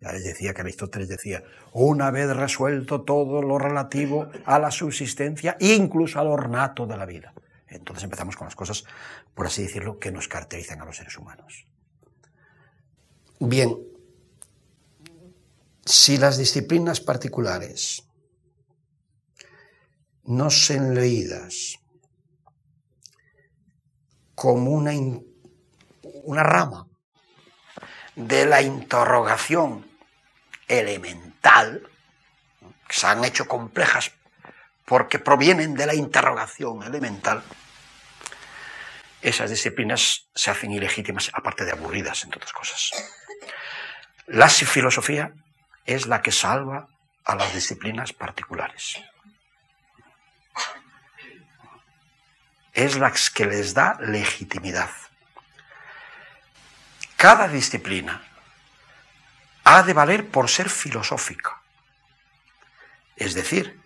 Ya les decía que Aristóteles decía, una vez resuelto todo lo relativo a la subsistencia, incluso al ornato de la vida. Entonces empezamos con las cosas, por así decirlo, que nos caracterizan a los seres humanos. Bien, si las disciplinas particulares no son leídas como una una rama de la interrogación elemental, que se han hecho complejas porque provienen de la interrogación elemental, esas disciplinas se hacen ilegítimas, aparte de aburridas, entre otras cosas. La filosofía es la que salva a las disciplinas particulares. Es la que les da legitimidad cada disciplina ha de valer por ser filosófica. Es decir,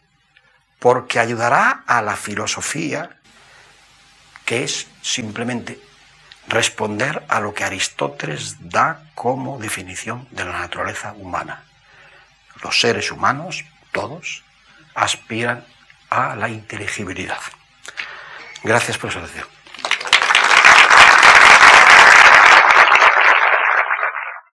porque ayudará a la filosofía, que es simplemente responder a lo que Aristóteles da como definición de la naturaleza humana. Los seres humanos, todos, aspiran a la inteligibilidad. Gracias por su atención.